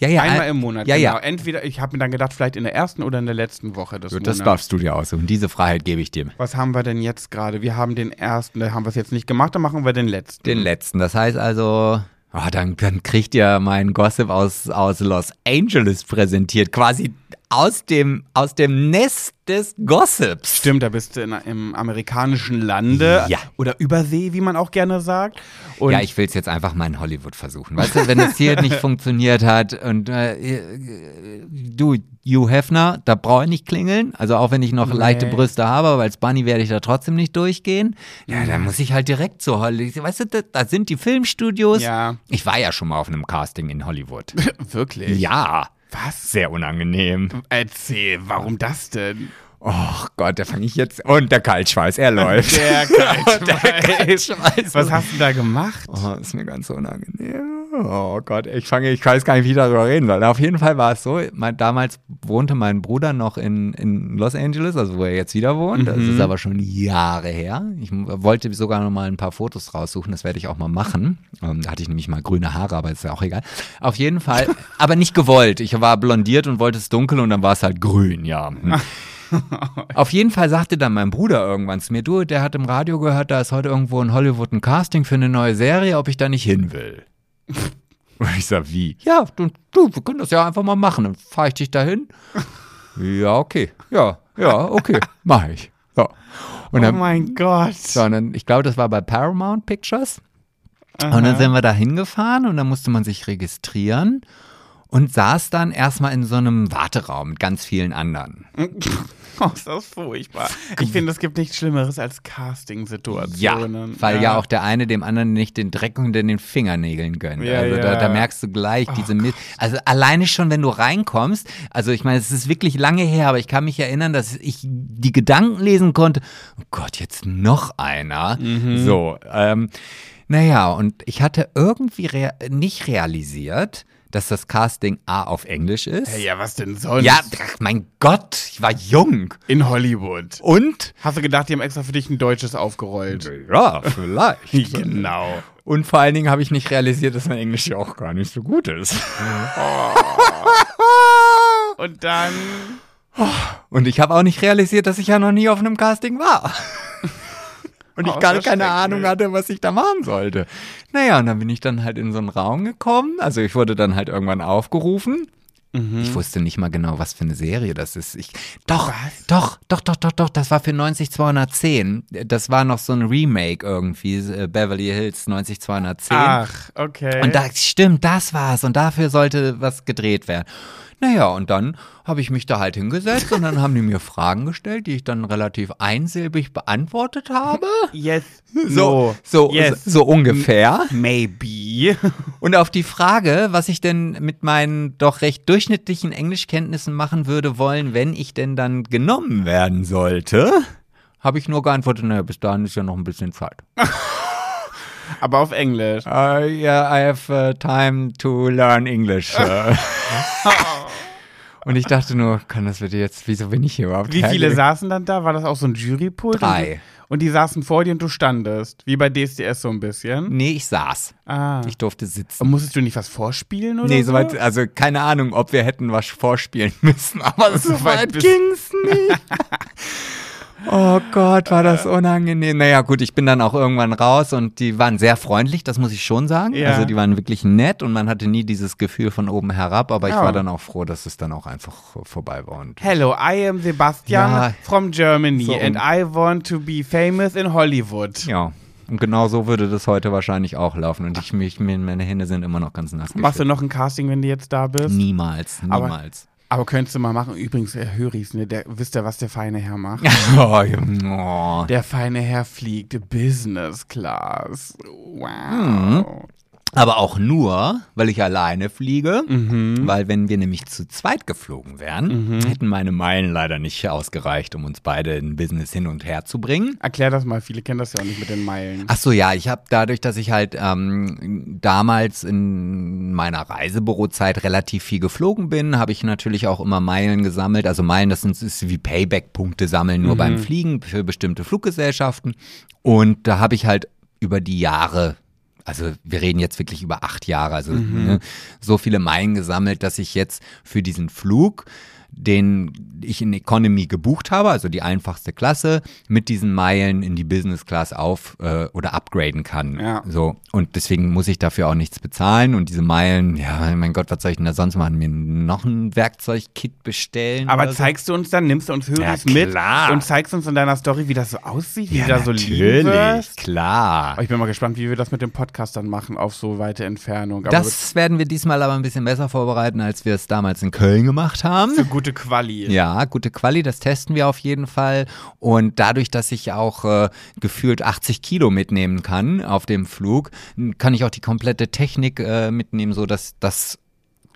Speaker 2: Ja, ja.
Speaker 1: einmal
Speaker 2: ein-
Speaker 1: im Monat.
Speaker 2: Ja,
Speaker 1: genau.
Speaker 2: ja.
Speaker 1: Entweder, ich habe mir dann gedacht, vielleicht in der ersten oder in der letzten Woche des
Speaker 2: Gut, das
Speaker 1: Monats.
Speaker 2: darfst du dir aussuchen. Diese Freiheit gebe ich dir.
Speaker 1: Was haben wir denn jetzt gerade? Wir haben den ersten, da haben wir es jetzt nicht gemacht, dann machen wir den letzten.
Speaker 2: Den letzten. Das heißt also, oh, dann, dann kriegt ihr meinen Gossip aus, aus Los Angeles präsentiert. Quasi aus dem, aus dem Nest des Gossips.
Speaker 1: Stimmt, da bist du in, im amerikanischen Lande
Speaker 2: Ja.
Speaker 1: oder Übersee, wie man auch gerne sagt. Und
Speaker 2: ja, ich will es jetzt einfach mal in Hollywood versuchen. Weißt du, wenn es hier nicht funktioniert hat und äh, du, Hugh Hefner, da brauche ich nicht klingeln. Also auch wenn ich noch
Speaker 1: Nee.
Speaker 2: leichte Brüste habe, aber als Bunny werde ich da trotzdem nicht durchgehen. Ja, dann muss ich halt direkt zu Hollywood. Weißt du, da, da sind die Filmstudios.
Speaker 1: Ja.
Speaker 2: Ich war ja schon mal auf einem Casting in Hollywood.
Speaker 1: wirklich.
Speaker 2: ja.
Speaker 1: Was?
Speaker 2: Sehr unangenehm.
Speaker 1: Erzähl, warum das denn?
Speaker 2: Oh Gott, da fange ich jetzt. Und der Kaltschweiß, er läuft.
Speaker 1: Der Kaltschweiß.
Speaker 2: Kaltschweiß.
Speaker 1: Was hast du da gemacht?
Speaker 2: Oh, ist mir ganz unangenehm. Oh Gott, ich fange, ich weiß gar nicht, wie ich darüber reden soll. Auf jeden Fall war es so, mein, damals wohnte mein Bruder noch in, in Los Angeles, also wo er jetzt wieder wohnt. Das ist aber schon Jahre her. Ich wollte sogar noch mal ein paar Fotos raussuchen, das werde ich auch mal machen. Ähm, da hatte ich nämlich mal grüne Haare, aber ist ja auch egal. Auf jeden Fall, aber nicht gewollt. Ich war blondiert und wollte es dunkel und dann war es halt grün, ja. Auf jeden Fall sagte dann mein Bruder irgendwann zu mir, du, der hat im Radio gehört, da ist heute irgendwo in Hollywood ein Casting für eine neue Serie, ob ich da nicht hin will. Und ich sag, wie? Ja, du, du, wir können das ja einfach mal machen. Dann fahre ich dich dahin. Ja, okay. Ja, ja, okay. Mach ich. So. Und
Speaker 1: oh
Speaker 2: dann,
Speaker 1: mein Gott.
Speaker 2: so, und dann, ich glaube, das war bei Paramount Pictures. Und dann sind wir da hingefahren und dann musste man sich registrieren und saß dann erstmal in so einem Warteraum mit ganz vielen anderen.
Speaker 1: Oh, ist das furchtbar. Ich finde, es gibt nichts Schlimmeres als Casting-Situationen.
Speaker 2: weil ja. auch der eine dem anderen nicht den Dreck unter den Fingernägeln gönnt.
Speaker 1: Ja,
Speaker 2: also Da,
Speaker 1: ja.
Speaker 2: da merkst du gleich diese Mist. Also alleine schon, wenn du reinkommst, also ich meine, es ist wirklich lange her, aber ich kann mich erinnern, dass ich die Gedanken lesen konnte. Oh Gott, jetzt noch einer.
Speaker 1: Mhm.
Speaker 2: So, ähm, naja, und ich hatte irgendwie rea nicht realisiert, dass das Casting A auf Englisch ist.
Speaker 1: Hey, ja, was denn sonst?
Speaker 2: Ja, ach, mein Gott, ich war jung.
Speaker 1: In Hollywood.
Speaker 2: Und?
Speaker 1: Hast du gedacht, die haben extra für dich ein deutsches aufgerollt?
Speaker 2: Ja, vielleicht.
Speaker 1: genau.
Speaker 2: Und vor allen Dingen habe ich nicht realisiert, dass mein Englisch ja auch gar nicht so gut ist.
Speaker 1: Und dann.
Speaker 2: Und ich habe auch nicht realisiert, dass ich ja noch nie auf einem Casting war. Und ich gar keine Ahnung hatte, was ich da machen sollte. Naja, und dann bin ich dann halt in so einen Raum gekommen. Also ich wurde dann halt irgendwann aufgerufen.
Speaker 1: Mhm.
Speaker 2: Ich wusste nicht mal genau, was für eine Serie das ist. Ich, doch, doch, doch, doch, doch, doch, das war für 90210. Das war noch so ein Remake irgendwie, äh, Beverly Hills 90210.
Speaker 1: Ach, okay.
Speaker 2: Und da stimmt, das war's. Und dafür sollte was gedreht werden. Naja, und dann habe ich mich da halt hingesetzt und dann haben die mir Fragen gestellt, die ich dann relativ einsilbig beantwortet habe.
Speaker 1: yes.
Speaker 2: So, so,
Speaker 1: Yes.
Speaker 2: so ungefähr.
Speaker 1: Maybe.
Speaker 2: Und auf die Frage, was ich denn mit meinen doch recht durchschnittlichen Englischkenntnissen machen würde wollen, wenn ich denn dann genommen werden sollte, habe ich nur geantwortet, naja, bis dahin ist ja noch ein bisschen Zeit.
Speaker 1: Aber auf Englisch.
Speaker 2: Uh, yeah, I have uh, time to learn English. uh. Und ich dachte nur, kann das bitte jetzt, wieso bin ich hier überhaupt?
Speaker 1: Wie viele
Speaker 2: hergegangen?
Speaker 1: saßen dann da? War das auch so ein Jurypult?
Speaker 2: Drei.
Speaker 1: Und die saßen vor dir und du standest. Wie bei DSDS so ein bisschen.
Speaker 2: Nee, ich saß.
Speaker 1: Ah.
Speaker 2: Ich durfte sitzen.
Speaker 1: Und musstest du nicht was vorspielen oder
Speaker 2: Nee,
Speaker 1: so?
Speaker 2: soweit, also keine Ahnung, ob wir hätten was vorspielen müssen, aber so
Speaker 1: weit
Speaker 2: weit
Speaker 1: bist-
Speaker 2: ging's nicht. Oh Gott, war das unangenehm. Naja, gut, ich bin dann auch irgendwann raus und die waren sehr freundlich, das muss ich schon sagen.
Speaker 1: Ja.
Speaker 2: Also die waren wirklich nett und man hatte nie dieses Gefühl von oben herab, aber ich
Speaker 1: Ja.
Speaker 2: war dann auch froh, dass es dann auch einfach vorbei war. Und
Speaker 1: Hello, I am Sebastian
Speaker 2: Ja.
Speaker 1: from Germany
Speaker 2: So
Speaker 1: and I want to be famous in Hollywood.
Speaker 2: ja, und genau so würde das heute wahrscheinlich auch laufen und ich mich, meine Hände sind immer noch ganz nass.
Speaker 1: Machst du noch ein Casting, wenn du jetzt da bist?
Speaker 2: Niemals, niemals.
Speaker 1: Aber könntest du mal machen. Übrigens, Herr Höris, ne, der, wisst ihr, was der feine Herr macht?
Speaker 2: oh, ja, oh.
Speaker 1: Der feine Herr fliegt Business Class. Wow.
Speaker 2: Mhm. Aber auch nur, weil ich alleine fliege. Weil wenn wir nämlich zu zweit geflogen wären, hätten meine Meilen leider nicht ausgereicht, um uns beide in Business hin und her zu bringen.
Speaker 1: Erklär das mal, viele kennen das ja auch nicht mit den Meilen.
Speaker 2: Ach so, ja, ich habe dadurch, dass ich halt ähm, damals in meiner Reisebürozeit relativ viel geflogen bin, habe ich natürlich auch immer Meilen gesammelt. Also Meilen, das sind, ist wie Payback-Punkte sammeln, nur beim Fliegen für bestimmte Fluggesellschaften. Und da habe ich halt über die Jahre also wir reden jetzt wirklich über acht Jahre, also ne, so viele Meilen gesammelt, dass ich jetzt für diesen Flug den ich in Economy gebucht habe, also die einfachste Klasse, mit diesen Meilen in die Business Class auf äh, oder upgraden kann.
Speaker 1: Ja.
Speaker 2: So. Und deswegen muss ich dafür auch nichts bezahlen. Und diese Meilen, ja, mein Gott, was soll ich denn da sonst machen? Mir noch ein Werkzeugkit bestellen?
Speaker 1: Aber
Speaker 2: oder so?
Speaker 1: zeigst du uns dann, nimmst du uns Höris
Speaker 2: Ja,
Speaker 1: mit und zeigst uns in deiner Story, wie das so aussieht, wie
Speaker 2: ja,
Speaker 1: du da so liegen
Speaker 2: natürlich,
Speaker 1: wirst?
Speaker 2: klar.
Speaker 1: Oh, ich bin mal gespannt, wie wir das mit dem Podcast dann machen auf so weite Entfernung. Aber
Speaker 2: Das werden wir diesmal aber ein bisschen besser vorbereiten, als wir es damals in Köln gemacht haben.
Speaker 1: für gute Quali.
Speaker 2: Ja, gute Quali, das testen wir auf jeden Fall. Und dadurch, dass ich auch äh, gefühlt 80 Kilo mitnehmen kann auf dem Flug, kann ich auch die komplette Technik äh, mitnehmen, so dass das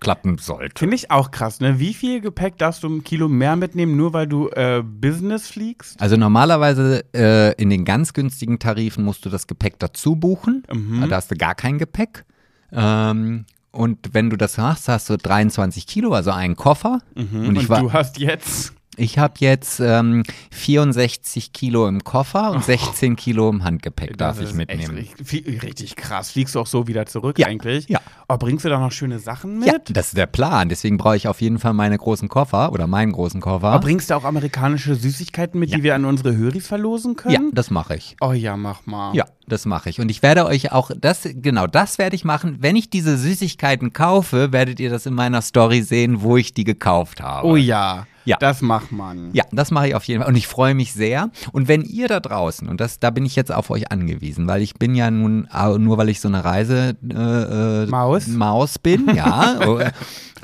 Speaker 2: klappen sollte.
Speaker 1: Finde ich auch krass, ne? Wie viel Gepäck darfst du ein Kilo mehr mitnehmen, nur weil du äh, Business fliegst?
Speaker 2: Also normalerweise äh, in den ganz günstigen Tarifen musst du das Gepäck dazu buchen. Da hast du gar kein Gepäck. Ähm, und wenn du das machst, hast du 23 Kilo, also einen Koffer. Und ich
Speaker 1: Und
Speaker 2: war,
Speaker 1: du hast jetzt.
Speaker 2: Ich habe jetzt ähm, 64 Kilo im Koffer und 16 Kilo im Handgepäck darf
Speaker 1: Das
Speaker 2: ich
Speaker 1: ist
Speaker 2: mitnehmen.
Speaker 1: Richtig, richtig krass. Fliegst du auch so wieder zurück
Speaker 2: Ja,
Speaker 1: eigentlich?
Speaker 2: ja.
Speaker 1: Oh, bringst du da noch schöne Sachen mit?
Speaker 2: Ja, das ist der Plan. Deswegen brauche ich auf jeden Fall meine großen Koffer oder meinen großen Koffer.
Speaker 1: Aber bringst du auch amerikanische Süßigkeiten mit, die wir an unsere Höris verlosen
Speaker 2: ja,
Speaker 1: können?
Speaker 2: das mache ich.
Speaker 1: Oh ja, mach mal.
Speaker 2: Ja, das mache ich. Und ich werde euch auch das, genau das werde ich machen. Wenn ich diese Süßigkeiten kaufe, werdet ihr das in meiner Story sehen, wo ich die gekauft habe.
Speaker 1: Oh ja.
Speaker 2: Ja.
Speaker 1: Das macht man.
Speaker 2: Ja, das mache ich auf jeden Fall. Und ich freue mich sehr. Und wenn ihr da draußen, und das, da bin ich jetzt auf euch angewiesen, weil ich bin ja nun, au- nur weil ich so eine Reise äh, äh,
Speaker 1: Maus?
Speaker 2: Maus bin, ja. äh,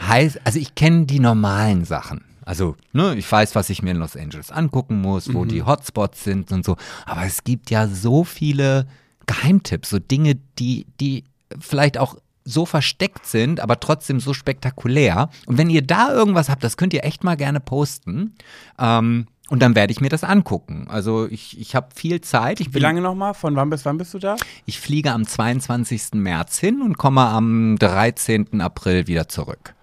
Speaker 2: heißt, also ich kenne die normalen Sachen. Also, ne, ich weiß, was ich mir in Los Angeles angucken muss, wo die Hotspots sind und so. Aber es gibt ja so viele Geheimtipps, so Dinge, die, die vielleicht auch so versteckt sind, aber trotzdem so spektakulär. Und wenn ihr da irgendwas habt, das könnt ihr echt mal gerne posten. Ähm, und dann werde ich mir das angucken. Also ich, ich habe viel Zeit. Ich,
Speaker 1: Wie lange nochmal? Von wann bis wann bist du da?
Speaker 2: ich fliege am 22. März hin und komme am 13. April wieder zurück.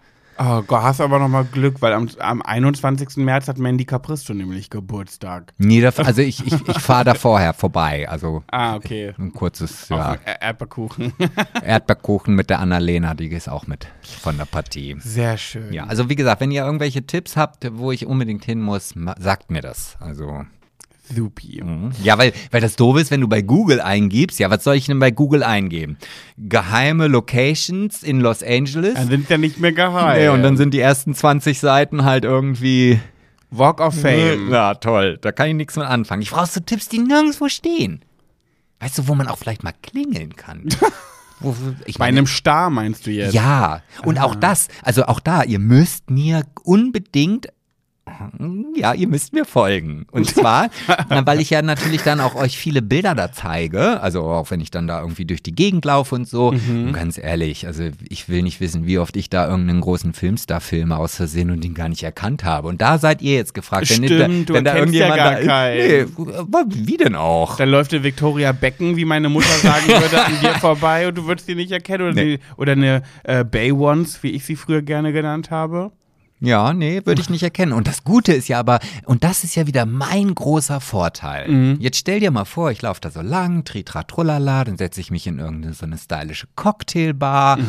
Speaker 1: Oh Gott, hast aber nochmal Glück, weil am, am 21. März hat Mandy Capristo nämlich Geburtstag.
Speaker 2: Nee, da, also ich, ich, ich fahre da vorher vorbei. Also
Speaker 1: Ah, okay.
Speaker 2: ein kurzes ja,
Speaker 1: Er- Erdbeerkuchen.
Speaker 2: Erdbeerkuchen mit der Annalena, die ist auch mit von der Partie.
Speaker 1: Sehr schön.
Speaker 2: Ja, also wie gesagt, wenn ihr irgendwelche Tipps habt, wo ich unbedingt hin muss, sagt mir das. Also
Speaker 1: Supi.
Speaker 2: Ja, weil, weil das doof ist, wenn du bei Google eingibst. Ja, was soll ich denn bei Google eingeben? Geheime Locations in Los Angeles.
Speaker 1: Dann sind ja nicht mehr geheim.
Speaker 2: Nee, und dann sind die ersten 20 Seiten halt irgendwie.
Speaker 1: Walk of Fame.
Speaker 2: Ja, toll. Da kann ich nichts mit anfangen. Ich brauche so Tipps, die nirgendwo stehen. Weißt du, wo man auch vielleicht mal klingeln kann? ich
Speaker 1: Bei
Speaker 2: meine,
Speaker 1: einem Star meinst du jetzt?
Speaker 2: ja, und auch das, also auch da, ihr müsst mir unbedingt, ja, ihr müsst mir folgen. Und zwar, weil ich ja natürlich dann auch euch viele Bilder da zeige, also auch wenn ich dann da irgendwie durch die Gegend laufe und so.
Speaker 1: Mhm.
Speaker 2: Und ganz ehrlich, also ich will nicht wissen, wie oft ich da irgendeinen großen Filmstar filme aus Versehen und den gar nicht erkannt habe. Und da seid ihr jetzt gefragt, wenn,
Speaker 1: Stimmt, du
Speaker 2: wenn da
Speaker 1: ja
Speaker 2: irgendjemand
Speaker 1: gar
Speaker 2: da ist. Nee, wie denn auch?
Speaker 1: Dann läuft der Victoria Becken, wie meine Mutter sagen würde, an dir vorbei und du würdest sie nicht erkennen. Oder,
Speaker 2: Nee.
Speaker 1: die, oder eine äh, Bay Ones, wie ich sie früher gerne genannt habe.
Speaker 2: Ja, nee, würde ich nicht erkennen. Und das Gute ist ja aber, und das ist ja wieder mein großer Vorteil. Jetzt stell dir mal vor, ich laufe da so lang, tritra trullala, dann setze ich mich in irgendeine so eine stylische Cocktailbar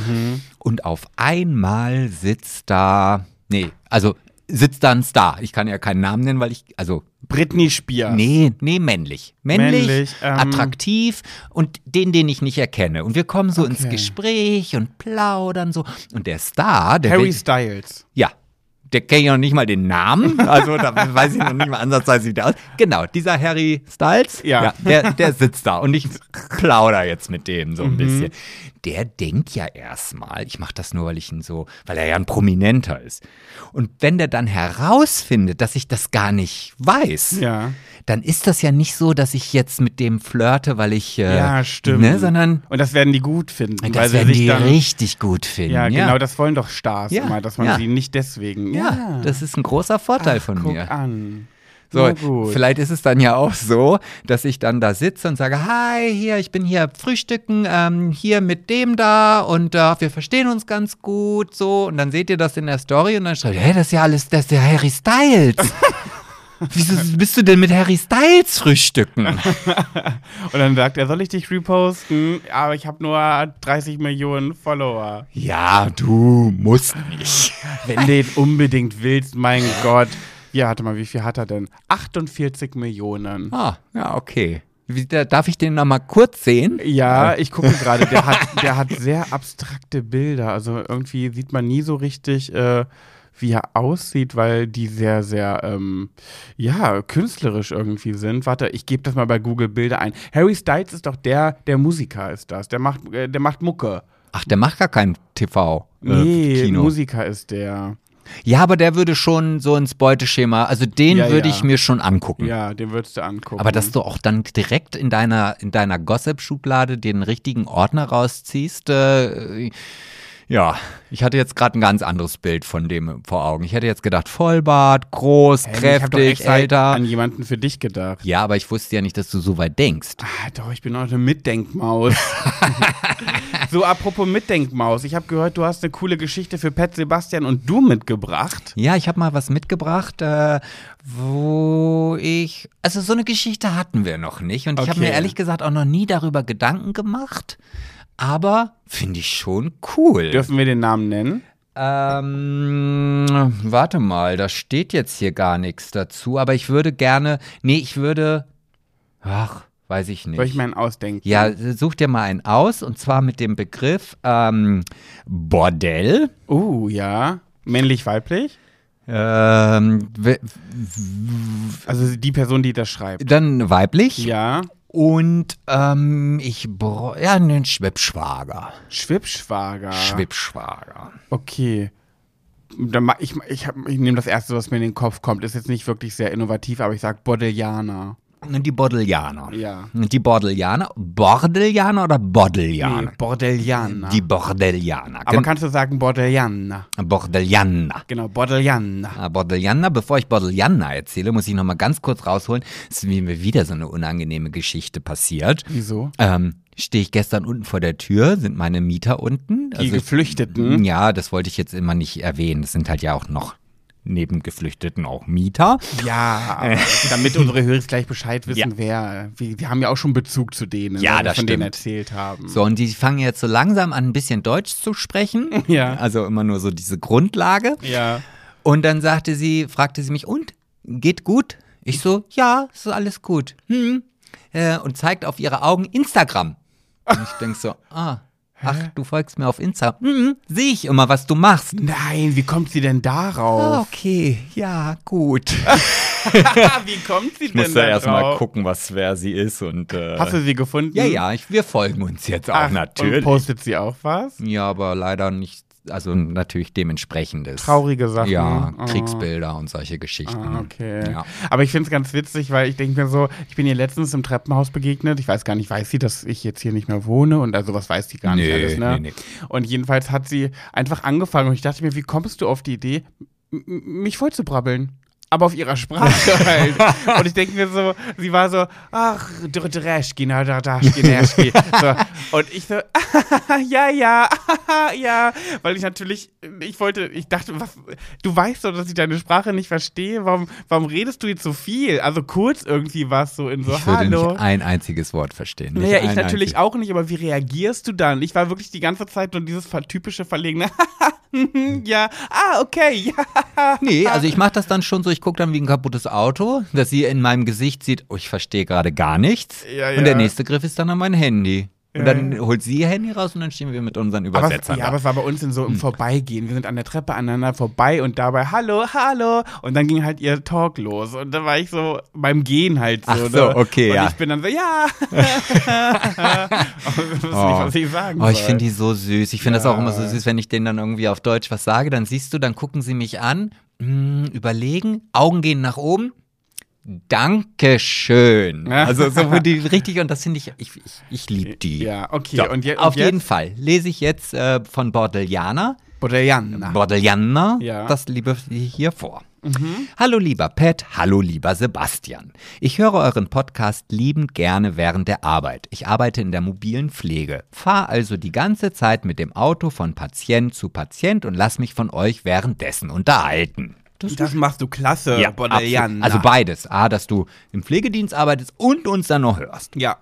Speaker 2: und auf einmal sitzt da, nee, also sitzt da ein Star. Ich kann ja keinen Namen nennen, weil ich, also
Speaker 1: Britney Spears.
Speaker 2: Nee, nee, männlich. Männlich,
Speaker 1: Männlich, ähm.
Speaker 2: attraktiv und den, den ich nicht erkenne. Und wir kommen so ins
Speaker 1: Okay.
Speaker 2: Gespräch und plaudern so. Und der Star, der
Speaker 1: Harry
Speaker 2: will-
Speaker 1: Styles.
Speaker 2: ja. Der kenne ich noch nicht mal den Namen, also da weiß ich noch nicht mal ansatzweise, wie der aus. Genau, dieser Harry Styles,
Speaker 1: Ja.
Speaker 2: der, der sitzt da und ich plauder jetzt mit dem so ein bisschen. Der denkt ja erstmal, ich mache das nur, weil ich ihn so, weil er ja ein Prominenter ist. Und wenn der dann herausfindet, dass ich das gar nicht weiß,
Speaker 1: Ja.
Speaker 2: dann ist das ja nicht so, dass ich jetzt mit dem flirte, weil ich, äh,
Speaker 1: Ja, stimmt.
Speaker 2: ne, sondern
Speaker 1: Und das werden die gut finden,
Speaker 2: das werden die
Speaker 1: dann.
Speaker 2: richtig gut finden.
Speaker 1: Ja, genau, das wollen doch Stars
Speaker 2: Ja,
Speaker 1: immer, dass man
Speaker 2: ja.
Speaker 1: sie nicht deswegen.
Speaker 2: Ja, das ist ein großer Vorteil
Speaker 1: Ach,
Speaker 2: von
Speaker 1: guck
Speaker 2: mir.
Speaker 1: an.
Speaker 2: So, vielleicht ist es dann ja auch so, dass ich dann da sitze und sage, hi, hier, ich bin hier frühstücken, ähm, hier mit dem da und äh, wir verstehen uns ganz gut, so. Und dann seht ihr das in der Story und dann schreibt ihr, hey, das ist ja alles, das ist ja Harry Styles. Wieso bist du denn mit Harry Styles frühstücken?
Speaker 1: Und dann sagt er, soll ich dich reposten? Aber ich habe nur 30 Millionen Follower.
Speaker 2: ja, du musst nicht.
Speaker 1: Wenn du unbedingt willst, mein Gott. Ja, warte mal, wie viel hat er denn? 48 Millionen.
Speaker 2: Ah, ja, okay. Wie, da, darf ich den nochmal kurz sehen?
Speaker 1: Ja, ich gucke gerade, der hat, der hat sehr abstrakte Bilder. Also irgendwie sieht man nie so richtig, äh, wie er aussieht, weil die sehr, sehr, ähm, ja, künstlerisch irgendwie sind. Warte, ich gebe das mal bei Google Bilder ein. Harry Styles ist doch der, der Musiker ist das. Der macht, äh, der macht Mucke.
Speaker 2: Ach, der macht gar kein TV. Äh,
Speaker 1: Nee,
Speaker 2: Kino.
Speaker 1: Musiker ist der.
Speaker 2: Ja, aber der würde schon so ins Beuteschema, also den
Speaker 1: Ja,
Speaker 2: würde
Speaker 1: ja.
Speaker 2: ich mir schon angucken.
Speaker 1: Ja, den würdest du angucken.
Speaker 2: Aber dass du auch dann direkt in deiner, in deiner Gossip-Schublade den richtigen Ordner rausziehst, äh, ja, ich hatte jetzt gerade ein ganz anderes Bild von dem vor Augen. Ich hätte jetzt gedacht, Vollbart, groß,
Speaker 1: Hey, ich
Speaker 2: kräftig,
Speaker 1: extra
Speaker 2: älter.
Speaker 1: an jemanden für dich gedacht.
Speaker 2: Ja, aber ich wusste ja nicht, dass du so weit denkst.
Speaker 1: Ah, doch, ich bin auch eine Mitdenkmaus. so, apropos Mitdenkmaus. Ich habe gehört, du hast eine coole Geschichte für Pet Sebastian und du mitgebracht.
Speaker 2: Ja, ich habe mal was mitgebracht, äh, wo ich. Also so eine Geschichte hatten wir noch nicht. Und ich habe
Speaker 1: Okay.
Speaker 2: mir ehrlich gesagt auch noch nie darüber Gedanken gemacht. Aber finde ich schon cool.
Speaker 1: Dürfen wir den Namen nennen?
Speaker 2: Ähm, warte mal, da steht jetzt hier gar nichts dazu, aber ich würde gerne. Nee, ich würde. Ach, weiß ich nicht.
Speaker 1: Soll ich meinen ausdenken?
Speaker 2: ja, such dir mal einen aus und zwar mit dem Begriff ähm, Bordell.
Speaker 1: Uh, ja. Männlich, weiblich?
Speaker 2: Ähm,
Speaker 1: Also die Person, die das schreibt.
Speaker 2: dann weiblich.
Speaker 1: Ja.
Speaker 2: Und ähm, ich ja, einen Schwibschwager.
Speaker 1: Schwibschwager.
Speaker 2: Schwibschwager.
Speaker 1: Okay. Dann ich ich, ich nehme das erste, was mir in den Kopf kommt. Ist jetzt nicht wirklich sehr innovativ, aber ich sag Bordellianer.
Speaker 2: Die Bordellianer.
Speaker 1: Ja.
Speaker 2: Die Bordellianer. Bordellianer oder Bordellianer?
Speaker 1: Nee, Bordellianer.
Speaker 2: Die Bordellianer.
Speaker 1: aber
Speaker 2: Gen-
Speaker 1: kannst du sagen Bordellianer?
Speaker 2: Bordellianer.
Speaker 1: Genau, Bordellianer.
Speaker 2: Ah, Bordellianer, bevor ich Bordellianer erzähle, muss ich noch mal ganz kurz rausholen. Es ist mir wieder so eine unangenehme Geschichte passiert.
Speaker 1: Wieso?
Speaker 2: Ähm, Stehe ich gestern unten vor der Tür, sind meine Mieter unten.
Speaker 1: Die
Speaker 2: Also
Speaker 1: Geflüchteten.
Speaker 2: Ja, das wollte ich jetzt immer nicht erwähnen. Das sind halt ja auch noch neben Geflüchteten auch Mieter.
Speaker 1: Ja, damit unsere Hörer gleich Bescheid wissen,
Speaker 2: Ja.
Speaker 1: wer. Wir, wir haben ja auch schon Bezug zu denen,
Speaker 2: Ja,
Speaker 1: weil wir
Speaker 2: das
Speaker 1: von denen
Speaker 2: stimmt.
Speaker 1: erzählt haben.
Speaker 2: So, und die fangen jetzt so langsam an, ein bisschen Deutsch zu sprechen.
Speaker 1: Ja.
Speaker 2: Also immer nur so diese Grundlage.
Speaker 1: Ja.
Speaker 2: Und dann sagte sie, fragte sie mich, und? Geht gut? Ich so, ja, ist alles gut. Hm. Äh, und zeigt auf ihre Augen Instagram. Und ich denk so, ah, ach, du folgst mir auf Instagram. Hm, sehe ich immer, was du machst.
Speaker 1: Nein, wie kommt sie denn
Speaker 2: Ah,
Speaker 1: darauf?
Speaker 2: okay, ja, gut.
Speaker 1: wie kommt sie
Speaker 2: Ich
Speaker 1: denn
Speaker 2: musste
Speaker 1: da
Speaker 2: erst mal
Speaker 1: drauf?
Speaker 2: gucken, was wer sie ist und äh,
Speaker 1: Hast du sie gefunden?
Speaker 2: ja, ja, ich, wir folgen uns jetzt auch
Speaker 1: Ach, Und
Speaker 2: natürlich.
Speaker 1: postet sie auch was?
Speaker 2: Ja, aber leider nicht, also natürlich dementsprechendes.
Speaker 1: Traurige Sachen.
Speaker 2: Ja,
Speaker 1: Oh.
Speaker 2: Kriegsbilder und solche Geschichten.
Speaker 1: Ah, okay.
Speaker 2: Ja.
Speaker 1: Aber ich finde es ganz witzig, weil ich denke mir so, ich bin ihr letztens im Treppenhaus begegnet. Ich weiß gar nicht, weiß sie, dass ich jetzt hier nicht mehr wohne und also was weiß sie gar nicht
Speaker 2: Nee,
Speaker 1: alles, ne?
Speaker 2: nee, nee.
Speaker 1: Und jedenfalls hat sie einfach angefangen und ich dachte mir, wie kommst du auf die Idee, mich voll zu brabbeln? Aber auf ihrer Sprache halt. Und ich denke mir so, sie war so, ach, Dreschki, na, da, da. So. Und ich so, ja, ja, ja. Weil ich natürlich, ich wollte, ich dachte, was, du weißt doch, dass ich deine Sprache nicht verstehe. Warum, warum redest du jetzt so viel? Also kurz irgendwie war es so in so,
Speaker 2: Ich würde
Speaker 1: hallo.
Speaker 2: nicht ein einziges Wort verstehen. Nicht
Speaker 1: Naja, ich natürlich
Speaker 2: einziges.
Speaker 1: auch nicht, aber wie reagierst du dann? Ich war wirklich die ganze Zeit nur dieses typische Verlegene. ja, ah, okay, ja.
Speaker 2: Nee, also ich mache das dann schon so, ich gucke dann wie ein kaputtes Auto, dass sie in meinem Gesicht sieht, oh, ich verstehe gerade gar nichts.
Speaker 1: Ja,
Speaker 2: Und der
Speaker 1: ja.
Speaker 2: nächste Griff ist dann an mein Handy. Und dann holt sie ihr Handy raus und dann stehen wir mit unseren
Speaker 1: Aber,
Speaker 2: Übersetzern
Speaker 1: es- ja,
Speaker 2: da.
Speaker 1: aber es war bei uns in so im Vorbeigehen. Wir sind an der Treppe aneinander vorbei und dabei Hallo, Hallo. Und dann ging halt ihr Talk los. Und da war ich so beim Gehen halt so.
Speaker 2: Ach so,
Speaker 1: ne?
Speaker 2: okay,
Speaker 1: und
Speaker 2: ja.
Speaker 1: ich bin dann so, ja. Aber ich wusste nicht, was ich sagen
Speaker 2: Oh, ich finde die so süß. Ich finde das auch immer so
Speaker 1: Ja.
Speaker 2: süß, wenn ich denen dann irgendwie auf Deutsch was sage. Dann siehst du, dann gucken sie mich an, mm, überlegen, Augen gehen nach oben. Dankeschön. Also so die richtig und das finde ich, ich, ich, ich liebe die.
Speaker 1: Ja, okay.
Speaker 2: So,
Speaker 1: und je,
Speaker 2: auf
Speaker 1: und jetzt?
Speaker 2: jeden Fall lese ich jetzt äh, von Bordeliana,
Speaker 1: Bordeliana.
Speaker 2: Bordeliana,
Speaker 1: Ja.
Speaker 2: das liebe ich hier vor. Hallo lieber Pat, hallo lieber Sebastian. Ich höre euren Podcast liebend gerne während der Arbeit. Ich arbeite in der mobilen Pflege, fahre also die ganze Zeit mit dem Auto von Patient zu Patient und lass mich von euch währenddessen unterhalten.
Speaker 1: Das machst du klasse,
Speaker 2: absolut. Also beides. A, dass du im Pflegedienst arbeitest und uns dann noch hörst.
Speaker 1: Ja.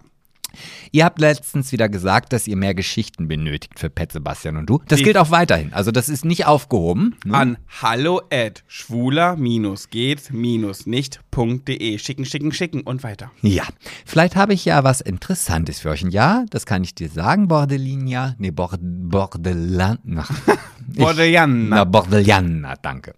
Speaker 2: Ihr habt letztens wieder gesagt, dass ihr mehr Geschichten benötigt für Pet Sebastian und du. Das
Speaker 1: Die-
Speaker 2: gilt auch weiterhin. Also das ist nicht aufgehoben. ne?
Speaker 1: An hallo at schwuler-geht-nicht.de. Schicken, schicken, schicken und weiter.
Speaker 2: Ja, vielleicht habe ich ja was Interessantes für euch. Ja, das kann ich dir sagen, Bordelinia. Nee, Bord Bordelan. Ach, ich-
Speaker 1: Bordeliana.
Speaker 2: Na, Bordeliana, danke.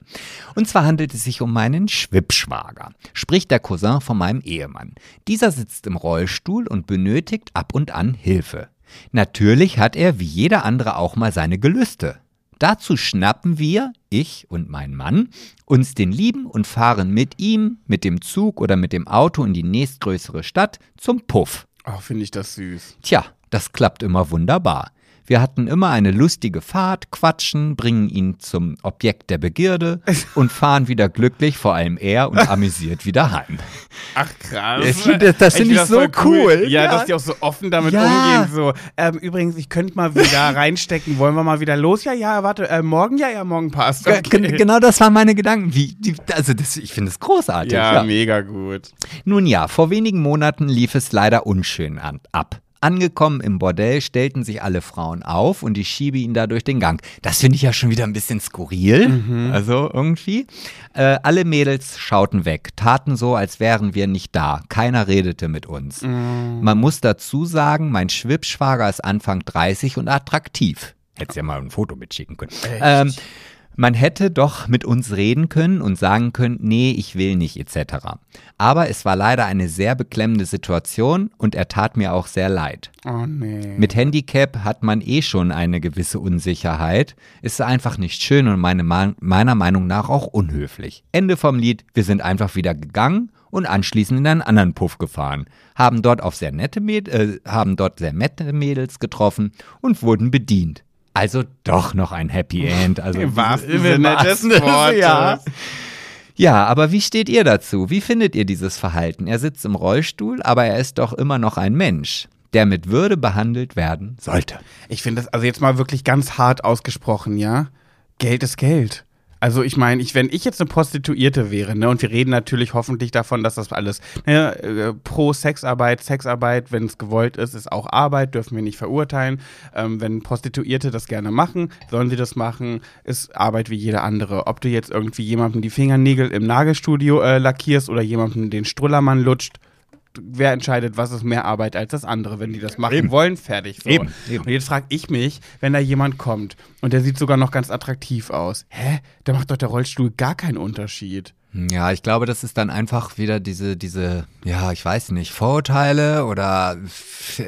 Speaker 2: Und zwar handelt es sich um meinen Schwippschwager, sprich der Cousin von meinem Ehemann. Dieser sitzt im Rollstuhl und benötigt ab und an Hilfe. Natürlich hat er wie jeder andere auch mal seine Gelüste. Dazu schnappen wir, ich und mein Mann, uns den Lieben und fahren mit ihm, mit dem Zug oder mit dem Auto in die nächstgrößere Stadt zum Puff.
Speaker 1: Oh, finde ich das süß.
Speaker 2: Tja, das klappt immer wunderbar. Wir hatten immer eine lustige Fahrt, quatschen, bringen ihn zum Objekt der Begierde und fahren wieder glücklich, vor allem er, und amüsiert wieder heim.
Speaker 1: Ach krass.
Speaker 2: Ich find das- das find ich so
Speaker 1: voll
Speaker 2: cool.
Speaker 1: Ja,
Speaker 2: Ja.
Speaker 1: dass die auch so offen damit
Speaker 2: Ja.
Speaker 1: umgehen. So, ähm, übrigens, ich könnte mal wieder reinstecken. Wollen wir mal wieder los? Ja, ja, warte, äh, morgen? Ja, ja, morgen passt.
Speaker 2: Ge- gen- Genau das waren meine Gedanken. Wie, die, also das, ich finde es großartig.
Speaker 1: Ja,
Speaker 2: ja.
Speaker 1: mega gut.
Speaker 2: Nun ja, vor wenigen Monaten lief es leider unschön an, ab. Angekommen im Bordell stellten sich alle Frauen auf und ich schiebe ihn da durch den Gang. Das finde ich ja schon wieder ein bisschen skurril. Also irgendwie. Äh, alle Mädels schauten weg, taten so, als wären wir nicht da. Keiner redete mit uns. Man muss dazu sagen, mein Schwippschwager ist Anfang 30 und attraktiv. Hättest ja mal ein Foto mitschicken können. Ähm, man hätte doch mit uns reden können und sagen können, nee, ich will nicht, etc. Aber es war leider eine sehr beklemmende Situation und er tat mir auch sehr leid.
Speaker 1: Oh nee.
Speaker 2: Mit Handicap hat man eh schon eine gewisse Unsicherheit. Ist einfach nicht schön und meine, meiner Meinung nach auch unhöflich. Ende vom Lied, wir sind einfach wieder gegangen und anschließend in einen anderen Puff gefahren. Haben dort auf sehr nette Mäd äh, haben dort sehr nette Mädels getroffen und wurden bedient. Also doch noch ein Happy End. Also
Speaker 1: Im wahrsten Sinne des Wortes.
Speaker 2: Ja. Ja, aber wie steht ihr dazu? Wie findet ihr dieses Verhalten? Er sitzt im Rollstuhl, aber er ist doch immer noch ein Mensch, der mit Würde behandelt werden sollte.
Speaker 1: Ich finde das, also jetzt mal wirklich ganz hart ausgesprochen, ja. Geld ist Geld. Also ich meine, ich, wenn ich jetzt eine Prostituierte wäre, ne, und wir reden natürlich hoffentlich davon, dass das alles ne, äh, pro Sexarbeit, Sexarbeit, wenn es gewollt ist, ist auch Arbeit, dürfen wir nicht verurteilen. Ähm, wenn Prostituierte das gerne machen, sollen sie das machen, ist Arbeit wie jede andere. Ob du jetzt irgendwie jemandem die Fingernägel im Nagelstudio äh, lackierst oder jemandem den Strullermann lutscht, wer entscheidet, was ist mehr Arbeit als das andere, wenn die das machen
Speaker 2: Eben.
Speaker 1: wollen, fertig. So.
Speaker 2: Eben, eben.
Speaker 1: Und jetzt frage ich mich, wenn da jemand kommt und der sieht sogar noch ganz attraktiv aus, hä, da macht doch der Rollstuhl gar keinen Unterschied.
Speaker 2: Ja, ich glaube, das ist dann einfach wieder diese, diese, ja, ich weiß nicht, Vorurteile oder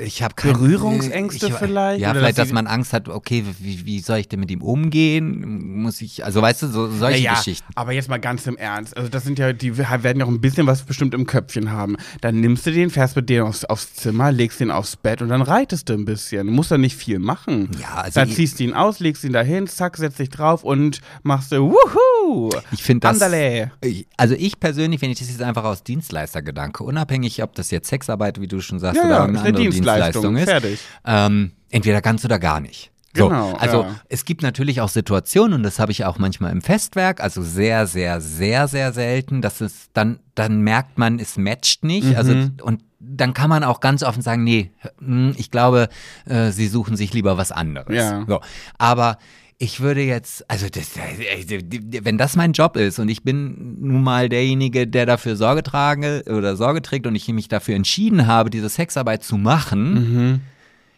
Speaker 2: ich habe keine
Speaker 1: Berührungsängste
Speaker 2: ich,
Speaker 1: vielleicht?
Speaker 2: Ja,
Speaker 1: Oder
Speaker 2: vielleicht,
Speaker 1: dass
Speaker 2: dass man Angst hat, okay, wie, wie soll ich denn mit ihm umgehen? Muss ich, also weißt du, so solche
Speaker 1: ja,
Speaker 2: Geschichten.
Speaker 1: aber jetzt mal ganz im Ernst. Also das sind ja, die werden ja auch ein bisschen was bestimmt im Köpfchen haben. Dann nimmst du den, fährst mit denen aufs, aufs Zimmer, legst ihn aufs Bett und dann reitest du ein bisschen. Du musst da nicht viel machen.
Speaker 2: Ja, also
Speaker 1: dann ziehst du ihn aus, legst ihn dahin, zack, setzt dich drauf und machst du Wuhu!
Speaker 2: Ich finde das.
Speaker 1: Andale.
Speaker 2: Also ich persönlich, wenn ich das jetzt einfach aus Dienstleistergedanke, unabhängig, ob das jetzt Sexarbeit, wie du schon sagst,
Speaker 1: Ja,
Speaker 2: oder
Speaker 1: ja, eine
Speaker 2: andere
Speaker 1: Dienstleistung.
Speaker 2: Dienstleistung ist,
Speaker 1: Fertig.
Speaker 2: ähm, entweder ganz oder gar nicht. So,
Speaker 1: Genau,
Speaker 2: also
Speaker 1: ja.
Speaker 2: es gibt natürlich auch Situationen, und das habe ich auch manchmal im Festwerk, also sehr, sehr, sehr, sehr selten, dass es dann, dann merkt man, es matcht nicht. Also
Speaker 1: Mhm.
Speaker 2: und dann kann man auch ganz offen sagen, nee, hm, ich glaube, äh, sie suchen sich lieber was anderes.
Speaker 1: Ja.
Speaker 2: So. Aber ich würde jetzt, also das, wenn das mein Job ist und ich bin nun mal derjenige, der dafür Sorge trage oder Sorge trägt und ich mich dafür entschieden habe, diese Sexarbeit zu machen,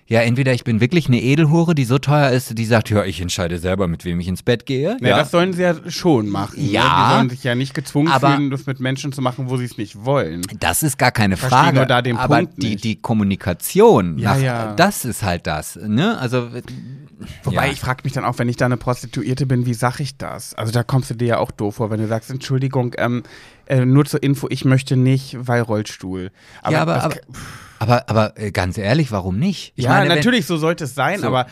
Speaker 2: Ja, entweder ich bin wirklich eine Edelhure, die so teuer ist, die sagt, ja, ich entscheide selber, mit wem ich ins Bett gehe.
Speaker 1: Ja, das sollen sie ja schon machen. ne?
Speaker 2: Ja.
Speaker 1: Die sollen sich ja nicht gezwungen
Speaker 2: Aber-
Speaker 1: fühlen, das mit Menschen zu machen, wo sie es nicht wollen.
Speaker 2: Das ist gar keine
Speaker 1: Verstehe
Speaker 2: Frage.
Speaker 1: nur da den
Speaker 2: aber
Speaker 1: Punkt
Speaker 2: die,
Speaker 1: nicht.
Speaker 2: die Kommunikation,
Speaker 1: Ja,
Speaker 2: nach,
Speaker 1: ja.
Speaker 2: das ist halt das. Ne? Also,
Speaker 1: Wobei
Speaker 2: ja.
Speaker 1: ich frage mich dann auch, wenn ich da eine Prostituierte bin, wie sag ich das? Also da kommst du dir ja auch doof vor, wenn du sagst, Entschuldigung, ähm, äh, nur zur Info, ich möchte nicht, weil Rollstuhl.
Speaker 2: ja, aber, aber, aber, aber äh, ganz ehrlich, warum nicht? Ich
Speaker 1: ja,
Speaker 2: meine,
Speaker 1: natürlich, so sollte es sein,
Speaker 2: So.
Speaker 1: aber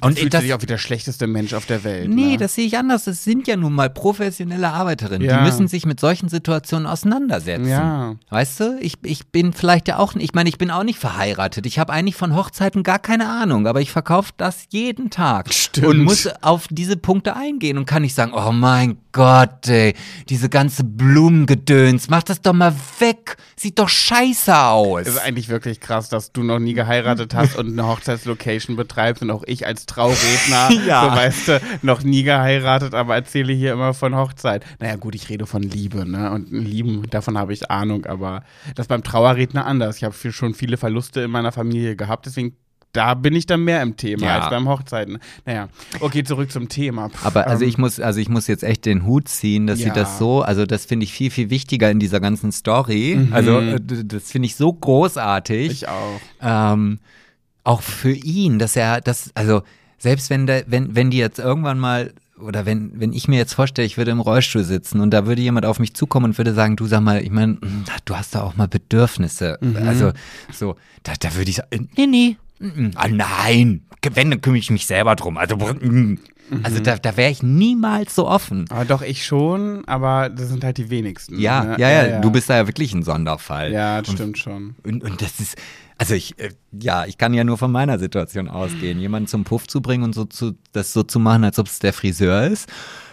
Speaker 2: Und
Speaker 1: fühlt
Speaker 2: das-
Speaker 1: sich auch wie der schlechteste Mensch auf der Welt.
Speaker 2: Nee,
Speaker 1: ne?
Speaker 2: das sehe ich anders. Das sind ja nun mal professionelle Arbeiterinnen.
Speaker 1: Ja.
Speaker 2: Die müssen sich mit solchen Situationen auseinandersetzen.
Speaker 1: Ja.
Speaker 2: Weißt du, ich, ich bin vielleicht ja auch, ich meine, ich bin auch nicht verheiratet. Ich habe eigentlich von Hochzeiten gar keine Ahnung, aber ich verkaufe das jeden Tag.
Speaker 1: Stimmt.
Speaker 2: Und muss auf diese Punkte eingehen und kann nicht sagen, oh mein Gott, ey, diese ganze Blumengedöns, mach das doch mal weg. Sieht doch scheiße aus.
Speaker 1: Ist eigentlich wirklich krass, dass du noch nie geheiratet hast und eine Hochzeitslocation betreibst und auch ich als Trauredner,
Speaker 2: Ja.
Speaker 1: so weißt du, noch nie geheiratet, aber erzähle hier immer von Hochzeit. Naja gut, ich rede von Liebe, ne? Und Lieben, davon habe ich Ahnung, aber das beim Trauerredner anders. Ich habe schon viele Verluste in meiner Familie gehabt, deswegen da bin ich dann mehr im Thema
Speaker 2: Ja.
Speaker 1: als beim Hochzeiten. Naja, okay, zurück zum Thema. Pff,
Speaker 2: Aber also
Speaker 1: ähm,
Speaker 2: ich muss, also ich muss jetzt echt den Hut ziehen, dass sie
Speaker 1: Ja.
Speaker 2: das so, also das finde ich viel, viel wichtiger in dieser ganzen Story.
Speaker 1: Mhm.
Speaker 2: Also äh, das finde ich so großartig.
Speaker 1: Ich auch.
Speaker 2: ähm, auch für ihn, dass er das, also selbst wenn der, wenn, wenn die jetzt irgendwann mal oder wenn, wenn ich mir jetzt vorstelle, ich würde im Rollstuhl sitzen und da würde jemand auf mich zukommen und würde sagen, du sag mal, ich meine, du hast da auch mal Bedürfnisse. Also so, da, da würde ich sagen, nee, nee, mm, ah, nein, wenn, dann kümmere ich mich selber drum. Also, mm. also da, da wäre ich niemals so offen.
Speaker 1: Aber doch, ich schon, aber das sind halt die wenigsten.
Speaker 2: Ja,
Speaker 1: ne?
Speaker 2: ja, ja, du bist da ja wirklich ein Sonderfall.
Speaker 1: Ja, das
Speaker 2: Und
Speaker 1: stimmt schon.
Speaker 2: Und, und das ist, also ich, äh, ja, ich kann ja nur von meiner Situation ausgehen. Jemanden zum Puff zu bringen und so zu, das so zu machen, als ob es der Friseur ist.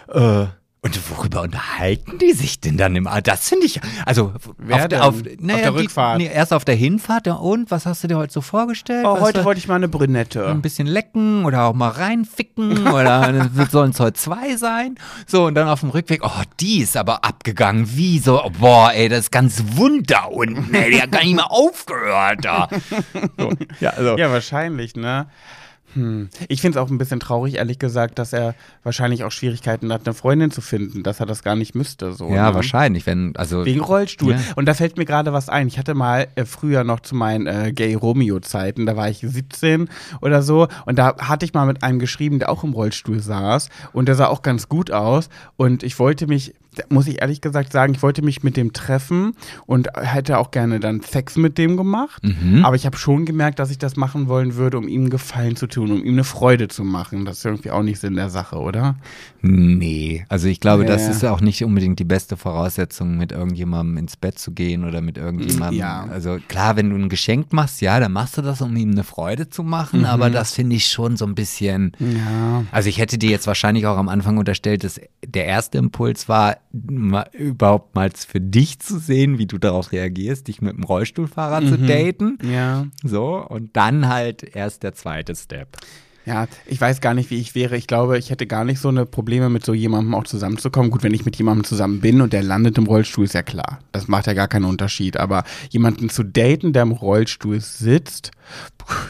Speaker 2: Äh, und worüber unterhalten die sich denn dann immer? Das finde ich, also
Speaker 1: Wer
Speaker 2: auf,
Speaker 1: denn?
Speaker 2: auf,
Speaker 1: Auf
Speaker 2: naja,
Speaker 1: der
Speaker 2: die-
Speaker 1: Rückfahrt?
Speaker 2: Nee, erst auf der Hinfahrt. Und was hast du dir heute so vorgestellt?
Speaker 1: Oh,
Speaker 2: Was
Speaker 1: heute wollte ich mal eine Brünette.
Speaker 2: ein bisschen lecken oder auch mal reinficken oder sollen es heute zwei sein. So, und dann auf dem Rückweg, oh, die ist aber abgegangen. Wie so, oh, boah, ey, das ist ganz wund da unten, ey, der hat gar nicht mehr aufgehört da. So, ja, also.
Speaker 1: Ja, wahrscheinlich, ne? Hm. Ich finde es auch ein bisschen traurig, ehrlich gesagt, dass er wahrscheinlich auch Schwierigkeiten hat, eine Freundin zu finden, dass er das gar nicht müsste. So,
Speaker 2: Ja,
Speaker 1: ne?
Speaker 2: wahrscheinlich, wenn, also.
Speaker 1: Wegen Rollstuhl.
Speaker 2: Ja.
Speaker 1: Und da fällt mir gerade was ein. Ich hatte mal äh, früher noch zu meinen äh, Gay-Romeo-Zeiten, da war ich 17 oder so, und da hatte ich mal mit einem geschrieben, der auch im Rollstuhl saß, und der sah auch ganz gut aus. Und ich wollte mich, muss ich ehrlich gesagt sagen, ich wollte mich mit dem treffen und hätte auch gerne dann Sex mit dem gemacht.
Speaker 2: Mhm.
Speaker 1: Aber ich habe schon gemerkt, dass ich das machen wollen würde, um ihm einen Gefallen zu tun, um ihm eine Freude zu machen. Das ist irgendwie auch nicht Sinn der Sache, oder?
Speaker 2: Nee, also ich glaube,
Speaker 1: Ja,
Speaker 2: das ist auch nicht unbedingt die beste Voraussetzung, mit irgendjemandem ins Bett zu gehen oder mit irgendjemandem.
Speaker 1: Ja.
Speaker 2: Also klar, wenn du ein Geschenk machst, ja, dann machst du das, um ihm eine Freude zu machen, aber das finde ich schon so ein bisschen.
Speaker 1: Ja.
Speaker 2: Also ich hätte dir jetzt wahrscheinlich auch am Anfang unterstellt, dass der erste Impuls war, mal, überhaupt mal für dich zu sehen, wie du darauf reagierst, dich mit dem Rollstuhlfahrer zu daten.
Speaker 1: Ja.
Speaker 2: So, und dann halt erst der zweite Step.
Speaker 1: Ja, ich weiß gar nicht, wie ich wäre. Ich glaube, ich hätte gar nicht so eine Probleme mit so jemandem auch zusammenzukommen. Gut, wenn ich mit jemandem zusammen bin und der landet im Rollstuhl, ist ja klar. Das macht ja gar keinen Unterschied. Aber jemanden zu daten, der im Rollstuhl sitzt,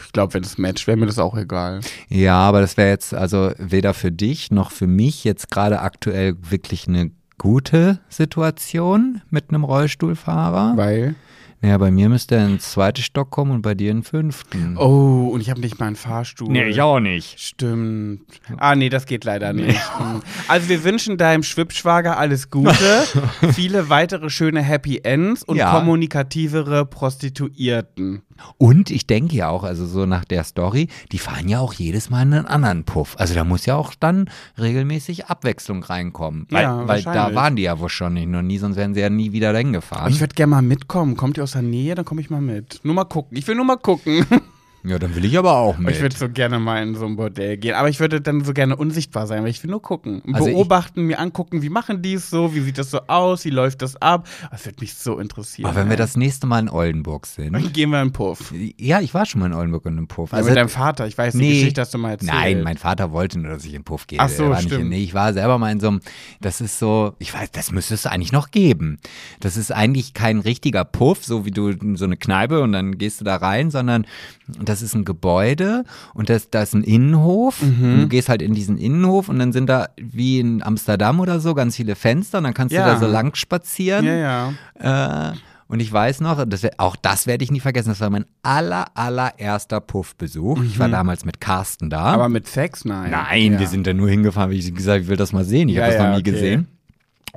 Speaker 1: ich glaube, wenn es matcht, wäre mir das auch egal.
Speaker 2: Ja, aber das wäre jetzt also weder für dich noch für mich jetzt gerade aktuell wirklich eine gute Situation mit einem Rollstuhlfahrer.
Speaker 1: Weil.
Speaker 2: Naja, bei mir müsste er ins zweite Stock kommen und bei dir in den fünften.
Speaker 1: Oh, und ich habe nicht mal einen Fahrstuhl.
Speaker 2: auch nicht.
Speaker 1: Stimmt. Ah, nee, das geht leider nicht. Mm. Also wir wünschen deinem Schwippschwager alles Gute, viele weitere schöne Happy Ends und
Speaker 2: Ja.
Speaker 1: kommunikativere Prostituierten.
Speaker 2: Und ich denke ja auch, also so nach der Story, die fahren ja auch jedes Mal in einen anderen Puff. Also da muss ja auch dann regelmäßig Abwechslung reinkommen. Weil,
Speaker 1: Ja,
Speaker 2: weil da waren die ja wohl schon nicht, noch nie, sonst wären sie ja nie wieder dahin gefahren.
Speaker 1: Ich würde gerne mal mitkommen. Kommt ihr aus der Nähe? Dann komme ich mal mit. Nur mal gucken. Ich will nur mal gucken.
Speaker 2: Ja, dann will ich aber auch mit.
Speaker 1: Ich würde so gerne mal in so ein Bordell gehen. Aber ich würde dann so gerne unsichtbar sein, weil ich will nur gucken.
Speaker 2: Also
Speaker 1: Beobachten, mir angucken, wie machen die es so, wie sieht das so aus, wie läuft das ab. Das würde mich so interessieren.
Speaker 2: aber wenn wir
Speaker 1: ey.
Speaker 2: das nächste Mal in Oldenburg sind.
Speaker 1: Dann gehen wir in den Puff.
Speaker 2: Ja, ich war schon mal in Oldenburg in einem Puff.
Speaker 1: Also mit deinem Vater. Ich weiß die
Speaker 2: nee.
Speaker 1: Geschichte, hast du mal erzählt.
Speaker 2: Nein, mein Vater wollte nur, dass ich in den Puff gehe.
Speaker 1: Ach so, stimmt.
Speaker 2: in, nee, ich war selber mal in so einem, das ist so, ich weiß, das müsste es eigentlich noch geben. Das ist eigentlich kein richtiger Puff, so wie du in so eine Kneipe und dann gehst du da rein, sondern das ist ein Gebäude und das, da ist ein Innenhof.
Speaker 1: Mhm.
Speaker 2: Und du gehst halt in diesen Innenhof und dann sind da wie in Amsterdam oder so ganz viele Fenster und dann kannst
Speaker 1: Ja.
Speaker 2: du da so lang spazieren.
Speaker 1: Ja, ja.
Speaker 2: Äh, und ich weiß noch, das, auch das werde ich nie vergessen, das war mein aller, allererster Puffbesuch. Ich war damals mit Carsten da.
Speaker 1: Mhm. Aber mit Sex, nein.
Speaker 2: Nein,
Speaker 1: ja.
Speaker 2: wir sind da nur hingefahren, weil ich gesagt ich will das mal sehen. Ich
Speaker 1: Ja,
Speaker 2: habe das
Speaker 1: ja,
Speaker 2: noch nie
Speaker 1: okay.
Speaker 2: gesehen.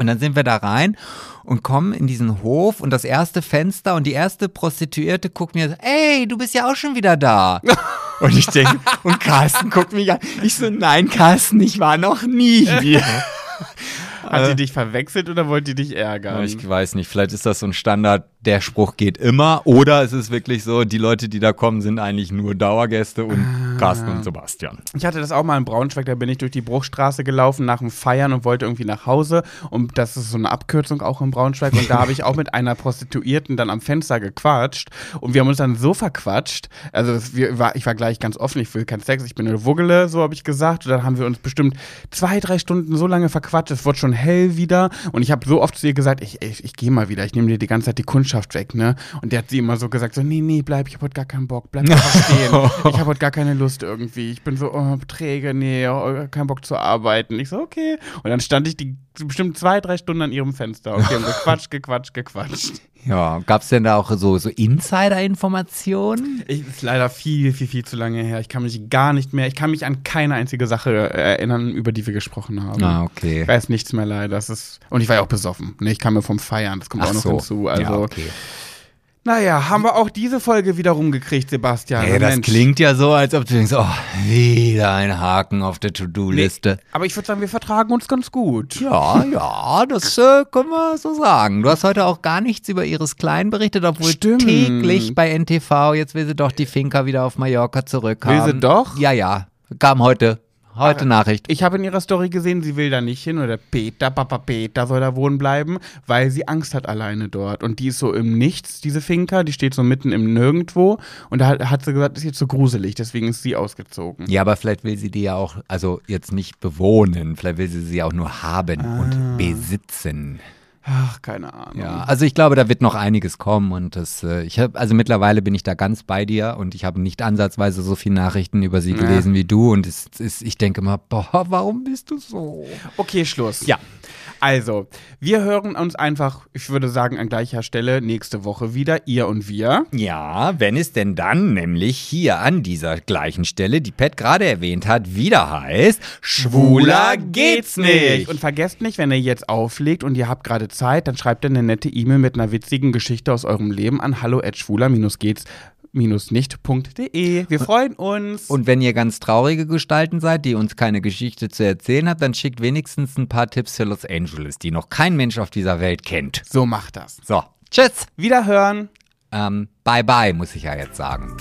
Speaker 2: Und dann sind wir da rein und kommen in diesen Hof und das erste Fenster und die erste Prostituierte guckt mir ey, du bist ja auch schon wieder da. und ich denke, und Carsten guckt mich an. Ich so, nein, Carsten, ich war noch nie hier.
Speaker 1: Hat die dich verwechselt oder wollte die dich ärgern?
Speaker 2: Ich weiß nicht, vielleicht ist das so ein Standard, der Spruch geht immer. Oder es ist wirklich so, die Leute, die da kommen, sind eigentlich nur Dauergäste und Carsten und Sebastian.
Speaker 1: Ich hatte das auch mal in Braunschweig, da bin ich durch die Bruchstraße gelaufen nach dem Feiern und wollte irgendwie nach Hause. Und das ist so eine Abkürzung auch in Braunschweig. Und da habe ich auch mit einer Prostituierten dann am Fenster gequatscht. Und wir haben uns dann so verquatscht. Also war, ich war gleich ganz offen, ich will keinen Sex, ich bin eine Wuggele, so habe ich gesagt. Und dann haben wir uns bestimmt zwei, drei Stunden so lange verquatscht. Es wurde schon hell wieder. Und ich habe so oft zu ihr gesagt, ich, ich, ich gehe mal wieder, ich nehme dir die ganze Zeit die Kundschaft weg, ne? Und der hat sie immer so gesagt, so, nee, nee, bleib, ich habe heute gar keinen Bock, bleib einfach stehen. Ich habe heute gar keine Lust irgendwie. Ich bin so, oh, träge, nee, oh, kein Bock zu arbeiten. Ich so, okay. Und dann stand ich die bestimmt zwei, drei Stunden an ihrem Fenster und die haben gequatscht, gequatscht, gequatscht.
Speaker 2: Ja, gab es denn da auch so, so Insider-Informationen?
Speaker 1: Ich, ist leider viel, viel, viel zu lange her. Ich kann mich gar nicht mehr, ich kann mich an keine einzige Sache erinnern, über die wir gesprochen haben.
Speaker 2: Ah, okay.
Speaker 1: Ich weiß nichts mehr leider. Das ist, und ich war ja auch besoffen. Ne? Ich kam mir vom Feiern, das kommt auch noch hinzu. Also,
Speaker 2: ja, okay.
Speaker 1: Naja, haben wir auch diese Folge wieder rumgekriegt, Sebastian.
Speaker 2: Ey, das
Speaker 1: Mensch.
Speaker 2: klingt ja so, als ob du denkst, oh, wieder ein Haken auf der To-Do-Liste.
Speaker 1: Aber ich würde sagen, wir vertragen uns ganz gut.
Speaker 2: Ja, ja, das äh, können wir so sagen. Du hast heute auch gar nichts über Iris Klein berichtet, obwohl
Speaker 1: Stimmt.
Speaker 2: täglich bei NTV, jetzt will sie doch die Finca wieder auf Mallorca zurückhaben.
Speaker 1: Will sie doch?
Speaker 2: Ja, ja, kam heute, heute Nachricht.
Speaker 1: Ich habe in ihrer Story gesehen, sie will da nicht hin oder Peter, Papa Peter soll da wohnen bleiben, weil sie Angst hat alleine dort. Und die ist so im Nichts, diese Finca, die steht so mitten im Nirgendwo. Und da hat, hat sie gesagt, ist jetzt so gruselig, deswegen ist sie ausgezogen.
Speaker 2: Ja, aber vielleicht will sie die ja auch, also jetzt nicht bewohnen, vielleicht will sie sie auch nur haben
Speaker 1: Ah.
Speaker 2: und besitzen.
Speaker 1: Ach, keine Ahnung.
Speaker 2: Ja, also ich glaube, da wird noch einiges kommen und das, äh, ich habe, also mittlerweile bin ich da ganz bei dir und ich habe nicht ansatzweise so viele Nachrichten über sie gelesen wie du und es ist, ich denke mal, boah, warum bist du so?
Speaker 1: Okay, Schluss.
Speaker 2: Ja.
Speaker 1: Also, wir hören uns einfach, ich würde sagen, an gleicher Stelle nächste Woche wieder, ihr und wir.
Speaker 2: Ja, wenn es denn dann nämlich hier an dieser gleichen Stelle, die Pat gerade erwähnt hat, wieder heißt, schwuler geht's nicht.
Speaker 1: Und vergesst nicht, wenn ihr jetzt auflegt und ihr habt gerade Zeit, dann schreibt ihr eine nette E-Mail mit einer witzigen Geschichte aus eurem Leben an hallo@schwuler-geht's nicht.de. Wir freuen uns.
Speaker 2: Und wenn ihr ganz traurige Gestalten seid, die uns keine Geschichte zu erzählen habt, dann schickt wenigstens ein paar Tipps für Los Angeles, die noch kein Mensch auf dieser Welt kennt.
Speaker 1: So macht das.
Speaker 2: So, tschüss.
Speaker 1: Wiederhören.
Speaker 2: Ähm, bye bye, muss ich ja jetzt sagen.